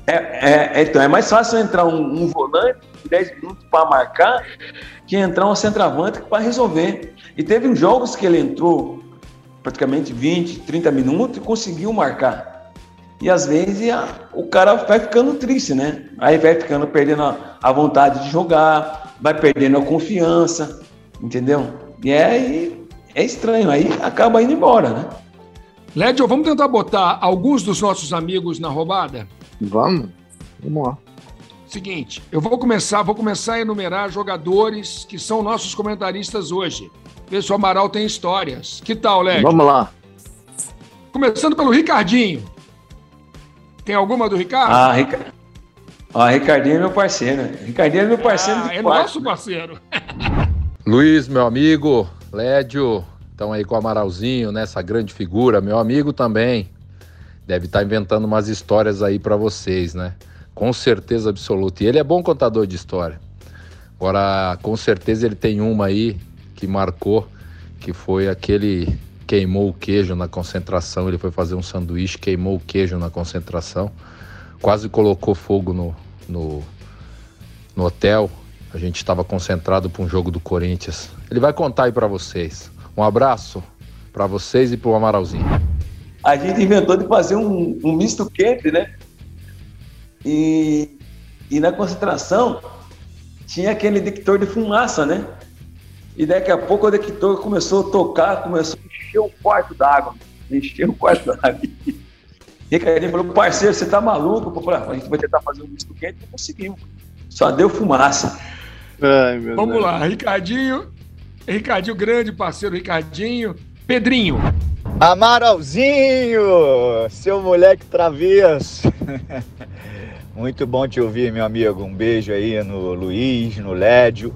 é, é, então, é mais fácil entrar um, um volante 10 minutos para marcar que entrar um centroavante para resolver. E teve uns jogos que ele entrou praticamente 20, 30 minutos e conseguiu marcar. E às vezes a, o cara vai ficando triste, né? Aí vai ficando perdendo a, a vontade de jogar, vai perdendo a confiança, entendeu? E é, e é estranho, aí acaba indo embora, né?
Lédio, vamos tentar botar alguns dos nossos amigos na roubada?
Vamos. Vamos lá.
Seguinte, eu vou começar, vou começar a enumerar jogadores que são nossos comentaristas hoje. Se o Amaral tem histórias. Que tal, Lédio?
Vamos lá.
Começando pelo Ricardinho. Tem alguma do Ricardo?
Ah, Rica... ah Ricardinho é meu parceiro. Ricardinho é meu parceiro.
Ah, é quarto, nosso parceiro.
Luiz, meu amigo, Lédio, estão aí com o Amaralzinho, nessa né, grande figura, meu amigo também. Deve estar tá inventando umas histórias aí para vocês, né? Com certeza absoluta. E ele é bom contador de história. Agora, com certeza ele tem uma aí que marcou, que foi aquele queimou o queijo na concentração. Ele foi fazer um sanduíche, queimou o queijo na concentração, quase colocou fogo no, no, no hotel. A gente estava concentrado para um jogo do Corinthians. Ele vai contar aí para vocês. Um abraço para vocês e para o Amaralzinho.
A gente inventou de fazer um, um misto quente, né? E, e na concentração tinha aquele detector de fumaça, né? E daqui a pouco o detector começou a tocar, começou a encher o quarto d'água. Encheu o quarto d'água. E Ricardinho falou, parceiro, você tá maluco? Eu falei, ah, a gente vai tentar fazer um misto quente e conseguimos. Só deu fumaça.
Ai, Vamos Deus. lá, Ricardinho. Ricardinho, grande parceiro Ricardinho. Pedrinho.
Amaralzinho, seu moleque travesso. Muito bom te ouvir, meu amigo. Um beijo aí no Luiz, no Lédio.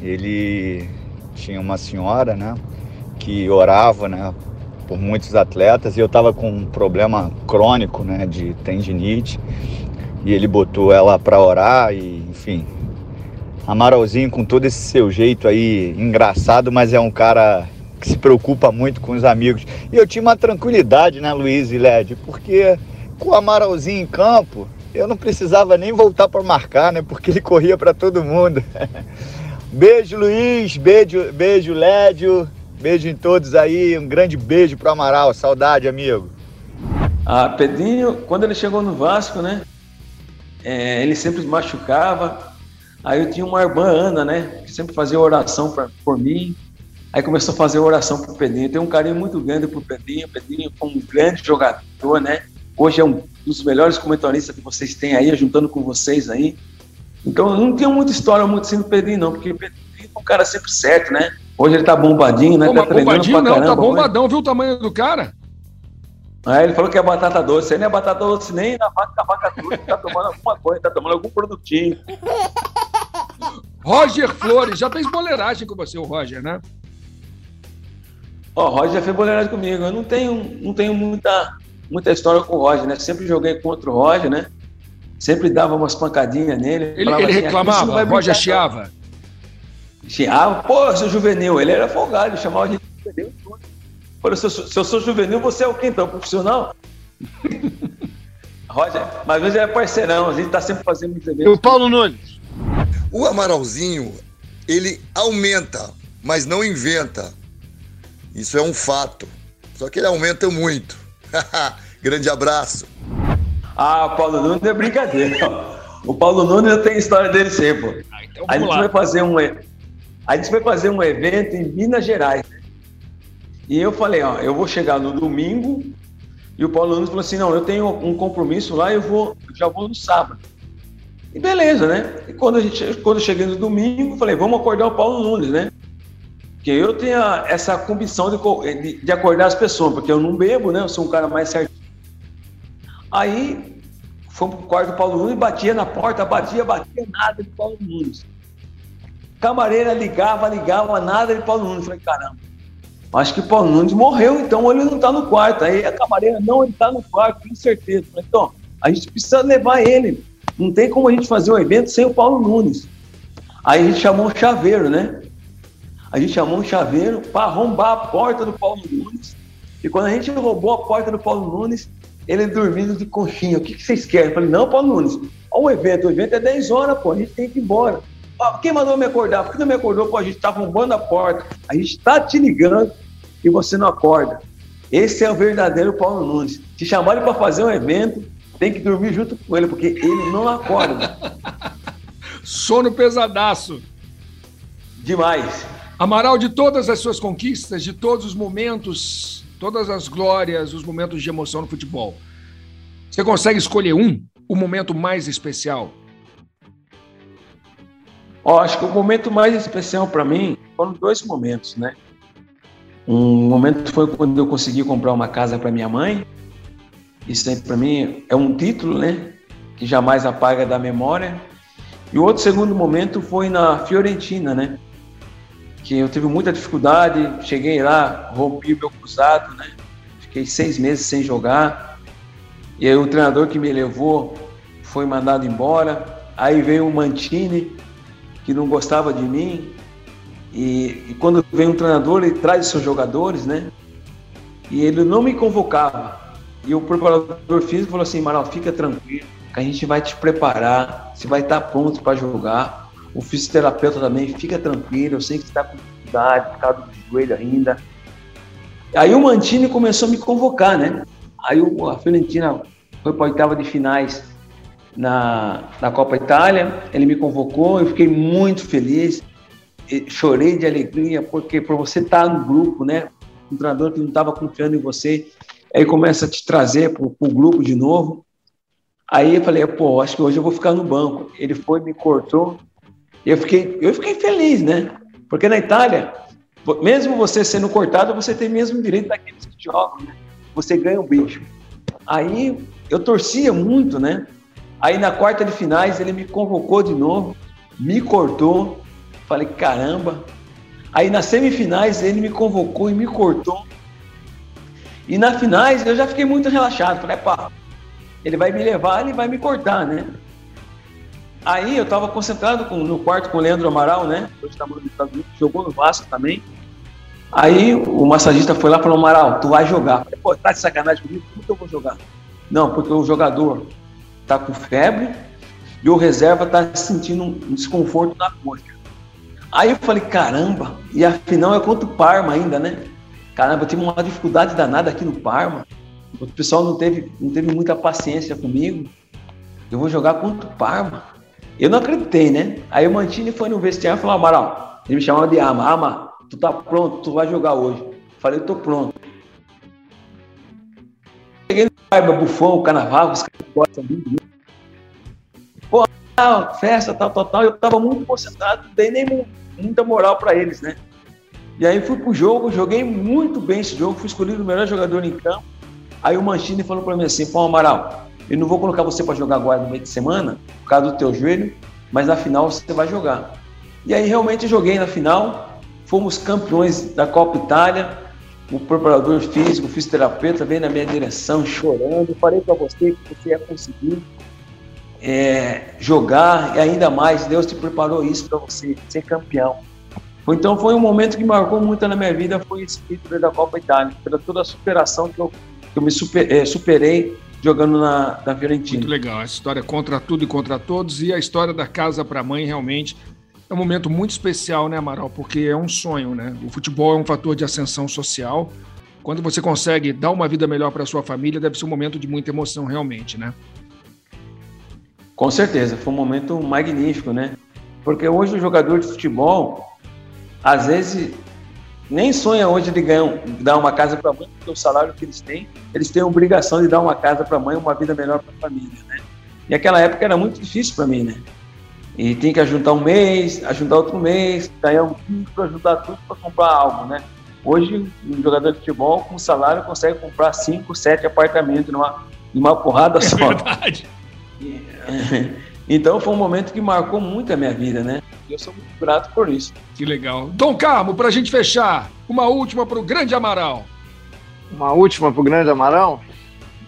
Ele tinha uma senhora, né, que orava, né, por muitos atletas e eu tava com um problema crônico, né, de tendinite. E ele botou ela para orar e, enfim, Amaralzinho com todo esse seu jeito aí engraçado, mas é um cara que se preocupa muito com os amigos. E eu tinha uma tranquilidade, né, Luiz e Led, porque com o Amaralzinho em campo, eu não precisava nem voltar para marcar, né? Porque ele corria para todo mundo. beijo, Luiz. Beijo, beijo, Lédio. Beijo em todos aí. Um grande beijo para Amaral. Saudade, amigo.
Ah, Pedrinho, quando ele chegou no Vasco, né? É, ele sempre machucava. Aí eu tinha uma irmã, Ana, né? Que sempre fazia oração pra, por mim. Aí começou a fazer oração pro Pedrinho. Eu tenho um carinho muito grande pro Pedrinho. O Pedrinho foi um grande jogador, né? Hoje é um dos melhores comentaristas que vocês têm aí, juntando com vocês aí. Então, eu não tenho muita história muito assim do Pedrinho, não, porque o Pedrinho é um cara sempre certo, né? Hoje ele tá bombadinho, né? Pô,
tá bombadinho não, tá caramba, tá bombadão, viu o tamanho do cara?
Aí ele falou que é batata doce. Aí não é batata doce nem na vaca, da vaca doce, tá tomando alguma coisa, tá tomando algum produtinho.
Roger Flores, já fez boleiragem com você, o Roger, né?
Ó, o Roger já fez boleiragem comigo. Eu não tenho, não tenho muita, muita história com o Roger, né? Sempre joguei contra o Roger, né? Sempre dava umas pancadinhas nele.
Ele, ele assim, reclamava, o Roger chiava.
Chiava? Pô, seu juvenil, ele era folgado, chamava de juvenil. Falei, se eu, se eu sou juvenil, você é o quê então? Profissional? Roger, mas às vezes é parceirão, a gente tá sempre fazendo muitos eventos.
E o Paulo Nunes?
O Amaralzinho, ele aumenta, mas não inventa. Isso é um fato. Só que ele aumenta muito. Grande abraço.
Ah, o Paulo Nunes é brincadeira. O Paulo Nunes tem história dele sempre. Ah, então a gente lá. vai fazer um a gente vai fazer um evento em Minas Gerais. E eu falei, ó, eu vou chegar no domingo E o Paulo Nunes falou assim: não, eu tenho um compromisso lá, eu vou, já vou no sábado. E beleza, né? E quando, a gente, quando eu cheguei no domingo, falei, vamos acordar o Paulo Nunes, né? Porque eu tenho essa convicção de, de, acordar as pessoas, porque eu não bebo, né? Eu sou um cara mais certo. Aí fomos pro quarto do Paulo Nunes, batia na porta, batia, batia, nada de Paulo Nunes. Camareira ligava, ligava, nada de Paulo Nunes. Falei, caramba, acho que o Paulo Nunes morreu, então ele não tá no quarto. Aí a camareira, não, ele tá no quarto, com certeza. Falei, então, a gente precisa levar ele não tem como a gente fazer um evento sem o Paulo Nunes. Aí a gente chamou um chaveiro, né? A gente chamou um chaveiro para arrombar a porta do Paulo Nunes. E quando a gente roubou a porta do Paulo Nunes, ele dormindo de conchinha. O que, que vocês querem? Eu falei, não, Paulo Nunes, olha o evento. O evento é 10 horas, pô. A gente tem que ir embora. quem mandou me acordar? Por que não me acordou? Pô, a gente tá arrombando a porta. A gente tá te ligando e você não acorda. Esse é o verdadeiro Paulo Nunes. Te chamaram para fazer um evento, tem que dormir junto com ele, porque ele não acorda.
Sono pesadaço.
Demais.
Amaral, de todas as suas conquistas, de todos os momentos, todas as glórias, os momentos de emoção no futebol, você consegue escolher um, o momento mais especial?
Oh, acho que o momento mais especial para mim foram dois momentos, né? Um momento foi quando eu consegui comprar uma casa para minha mãe isso aí para mim é um título, né? Que jamais apaga da memória. E o outro segundo momento foi na Fiorentina, né? Que eu tive muita dificuldade, cheguei lá, rompi meu cruzado, né? Fiquei seis meses sem jogar. E aí o treinador que me levou foi mandado embora. Aí veio o Mantini, que não gostava de mim. E, e quando vem um treinador, ele traz os seus jogadores, né? E ele não me convocava. E o preparador físico falou assim: Maral, fica tranquilo, que a gente vai te preparar, você vai estar pronto para jogar. O fisioterapeuta também, fica tranquilo, eu sei que você está com dificuldade por causa do joelho ainda. Aí o Mantini começou a me convocar, né? Aí a Fiorentina foi para a oitava de finais na, na Copa Itália, ele me convocou, eu fiquei muito feliz, chorei de alegria, porque por você estar no grupo, né? Um treinador que não estava confiando em você, Aí começa a te trazer para o grupo de novo. Aí eu falei, pô, acho que hoje eu vou ficar no banco. Ele foi, me cortou. Eu fiquei, eu fiquei feliz, né? Porque na Itália, mesmo você sendo cortado, você tem mesmo direito daqueles que jogam, né? Você ganha um bicho. Aí eu torcia muito, né? Aí na quarta de finais ele me convocou de novo, me cortou. Falei, caramba. Aí nas semifinais ele me convocou e me cortou. E na finais eu já fiquei muito relaxado. Falei, pá, ele vai me levar, ele vai me cortar, né? Aí eu tava concentrado com, no quarto com o Leandro Amaral, né? Hoje tá nos Estados Unidos, jogou no Vasco também. Aí o massagista foi lá e falou, Amaral, tu vai jogar. Falei, pô, tá de sacanagem comigo? Como que eu vou jogar? Não, porque o jogador tá com febre e o reserva tá sentindo um desconforto na coxa. Aí eu falei, caramba, e a final é contra o Parma ainda, né? Caramba, eu tive uma dificuldade danada aqui no Parma. O pessoal não teve, não teve muita paciência comigo. Eu vou jogar contra o Parma. Eu não acreditei, né? Aí o Mantini foi no vestiário e falou: Amaral, ele me chamava de Ama. Ama, tu tá pronto, tu vai jogar hoje. Falei: tô pronto. Cheguei no Parma, Bufão, Carnaval, os caras gostam muito. Né? Pô, festa, tal, tal, tal. Eu tava muito concentrado, não dei nem muita moral para eles, né? E aí fui pro jogo, joguei muito bem esse jogo, fui escolhido o melhor jogador em campo. Aí o Manchini falou para mim assim: Pô, Amaral, eu não vou colocar você para jogar agora no meio de semana, por causa do teu joelho, mas na final você vai jogar. E aí realmente joguei na final, fomos campeões da Copa Itália. O preparador físico, o fisioterapeuta veio na minha direção chorando. Falei para você que você ia conseguir é, jogar e ainda mais, Deus te preparou isso para você ser campeão. Então foi um momento que marcou muito na minha vida, foi esse título da Copa Itália, pela toda a superação que eu, que eu me super, é, superei jogando na, na Fiorentina.
Muito legal, a história contra tudo e contra todos e a história da casa para a mãe realmente é um momento muito especial, né, Amaral? Porque é um sonho, né? O futebol é um fator de ascensão social. Quando você consegue dar uma vida melhor para sua família, deve ser um momento de muita emoção realmente, né?
Com certeza, foi um momento magnífico, né? Porque hoje o jogador de futebol às vezes nem sonha hoje de ganhar, dar uma casa para a mãe, porque o salário que eles têm, eles têm a obrigação de dar uma casa para a mãe, uma vida melhor para a família, né? E aquela época era muito difícil para mim, né? E tinha que ajuntar um mês, ajuntar outro mês, ganhar um pouco para ajudar tudo para comprar algo, né? Hoje, um jogador de futebol com salário consegue comprar cinco, sete apartamentos numa, numa porrada só. É verdade. Então foi um momento que marcou muito a minha vida, né? Eu sou muito grato por isso.
Que legal. Dom Carmo, para a gente fechar, uma última para o Grande Amaral.
Uma última para o Grande Amaral?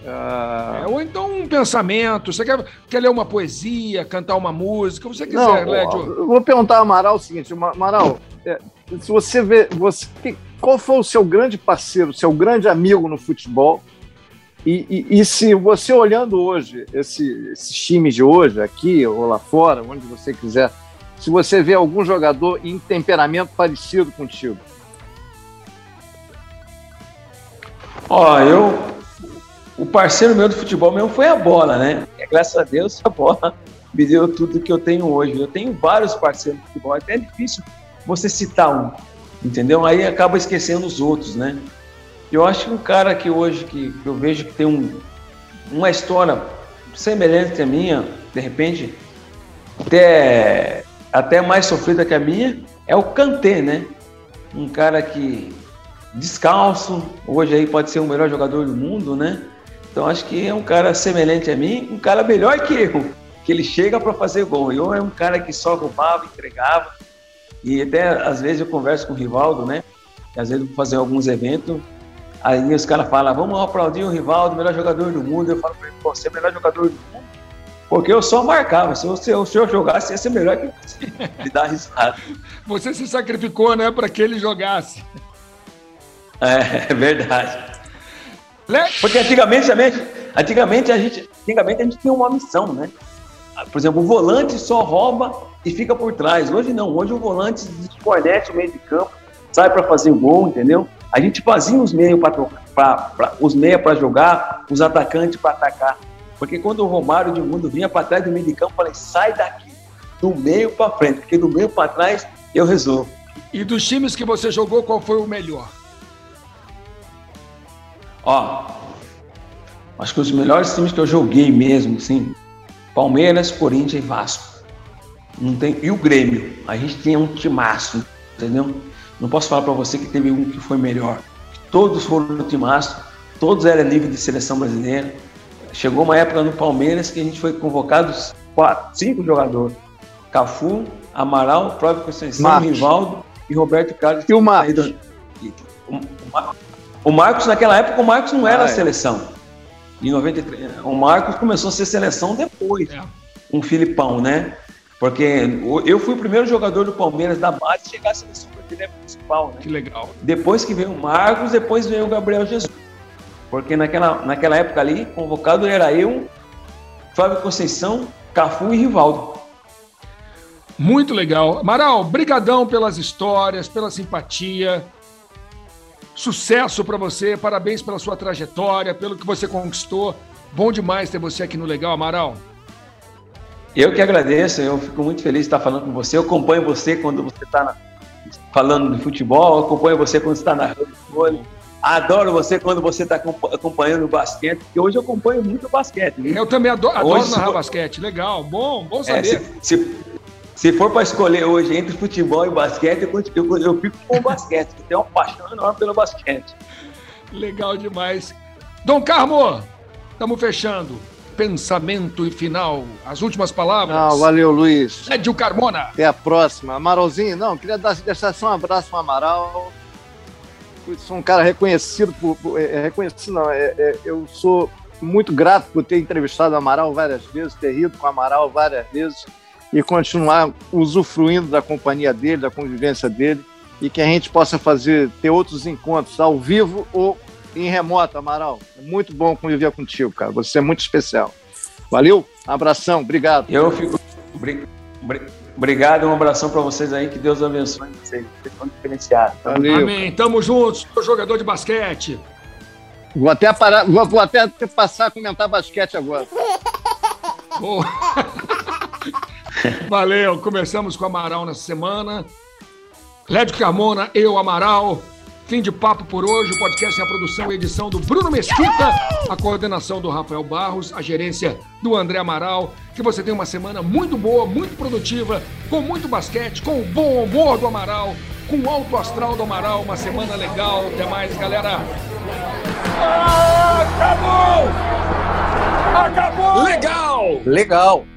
Uh... É, ou então um pensamento. Você quer, quer ler uma poesia, cantar uma música, você quiser, Não, Lédio.
Eu vou perguntar ao Amaral o seguinte: Amaral, é, se você vê. Você, qual foi o seu grande parceiro, seu grande amigo no futebol? E, e, e, se você olhando hoje, esse, esses times de hoje, aqui ou lá fora, onde você quiser, se você vê algum jogador em temperamento parecido contigo?
Ó, eu. O parceiro meu do futebol mesmo foi a bola, né? Graças a Deus a bola me deu tudo que eu tenho hoje. Eu tenho vários parceiros do futebol, até é difícil você citar um, entendeu? Aí acaba esquecendo os outros, né? Eu acho que um cara que hoje que, que eu vejo que tem um, uma história semelhante à minha, de repente, até, até mais sofrida que a minha, é o Kanté, né? Um cara que descalço, hoje aí pode ser o melhor jogador do mundo, né? Então acho que é um cara semelhante a mim, um cara melhor que eu, que ele chega para fazer gol. Eu é um cara que só roubava, entregava. E até às vezes eu converso com o Rivaldo, né? às vezes eu vou fazer alguns eventos, Aí os caras falam, vamos aplaudir o Rivaldo, melhor jogador do mundo. Eu falo para ele, você é o melhor jogador do mundo? Porque eu só marcava. Se o senhor, jogasse, ia ser melhor que você. Me dá risada.
Você se sacrificou, né, para que ele jogasse.
É, é verdade. Porque antigamente, antigamente, a gente, antigamente a gente tinha uma missão, né? Por exemplo, o volante só rouba e fica por trás. Hoje não. Hoje o volante desfornece o meio de campo, sai para fazer o gol, entendeu? A gente fazia os meios para os meios para jogar, os atacantes para atacar. Porque quando o Romário de Mundo vinha para trás do meio de campo, eu falei, sai daqui, do meio para frente, porque do meio para trás eu resolvo.
E dos times que você jogou, qual foi o melhor?
Ó, acho que os melhores times que eu joguei mesmo, assim, Palmeiras, Corinthians e Vasco. Não tem, e o Grêmio. A gente tinha um timaço, entendeu? Não posso falar para você que teve um que foi melhor. Todos foram no timaço, todos eram nível de seleção brasileira. Chegou uma época no Palmeiras que a gente foi convocado quatro, cinco jogadores. Cafu, Amaral, Próprio Conceição, Rivaldo e Roberto Carlos.
E o Marcos?
O Marcos, naquela época, o Marcos não era ah, é. seleção. Em 93. O Marcos começou a ser seleção depois. É. Um Filipão, né? Porque eu fui o primeiro jogador do Palmeiras da base a chegar à seleção brasileira principal, né?
Que legal.
Depois que veio o Marcos, depois veio o Gabriel Jesus. Porque naquela, naquela época ali, convocado era eu, Fábio Conceição, Cafu e Rivaldo.
Muito legal. Amaral, brigadão pelas histórias, pela simpatia. Sucesso para você, parabéns pela sua trajetória, pelo que você conquistou. Bom demais ter você aqui no Legal, Amaral.
Eu que agradeço, eu fico muito feliz de estar falando com você. Eu acompanho você quando você está falando de futebol, eu acompanho você quando você está narrando futebol. Adoro você quando você está acompanhando o basquete, porque hoje eu acompanho muito o basquete.
Né? Eu também adoro, adoro hoje, narrar for... basquete, legal, bom, bom saber. É,
se, se, se, for para escolher hoje entre futebol e basquete, eu, eu, eu fico com o basquete, eu tenho uma paixão enorme pelo basquete.
Legal demais. Dom Carmo, estamos fechando pensamento e final, as últimas palavras.
Não, valeu, Luiz.
Lédio Carmona.
Até a próxima. Amaralzinho, não, queria dar, deixar só um abraço para Amaral. sou um cara reconhecido por. por é, é, reconhecido, não, é, é, eu sou muito grato por ter entrevistado o Amaral várias vezes, ter rido com o Amaral várias vezes e continuar usufruindo da companhia dele, da convivência dele e que a gente possa fazer, ter outros encontros ao vivo ou em remoto, Amaral. É muito bom conviver contigo, cara. Você é muito especial. Valeu, abração, obrigado.
Eu fico. Obrigado, um abração para vocês aí, que Deus abençoe vocês. Vocês estão diferenciados.
Valeu. Amém. Tamo juntos, sou jogador de basquete.
Vou até parar, vou, vou até passar a comentar basquete agora.
Valeu, começamos com o Amaral nessa semana. Lédio Carmona, eu, Amaral. Fim de papo por hoje. O podcast é a produção e edição do Bruno Mesquita, a coordenação do Rafael Barros, a gerência do André Amaral. Que você tenha uma semana muito boa, muito produtiva, com muito basquete, com o bom humor do Amaral, com o alto astral do Amaral. Uma semana legal. Até mais, galera.
acabou! Acabou!
Legal!
Legal!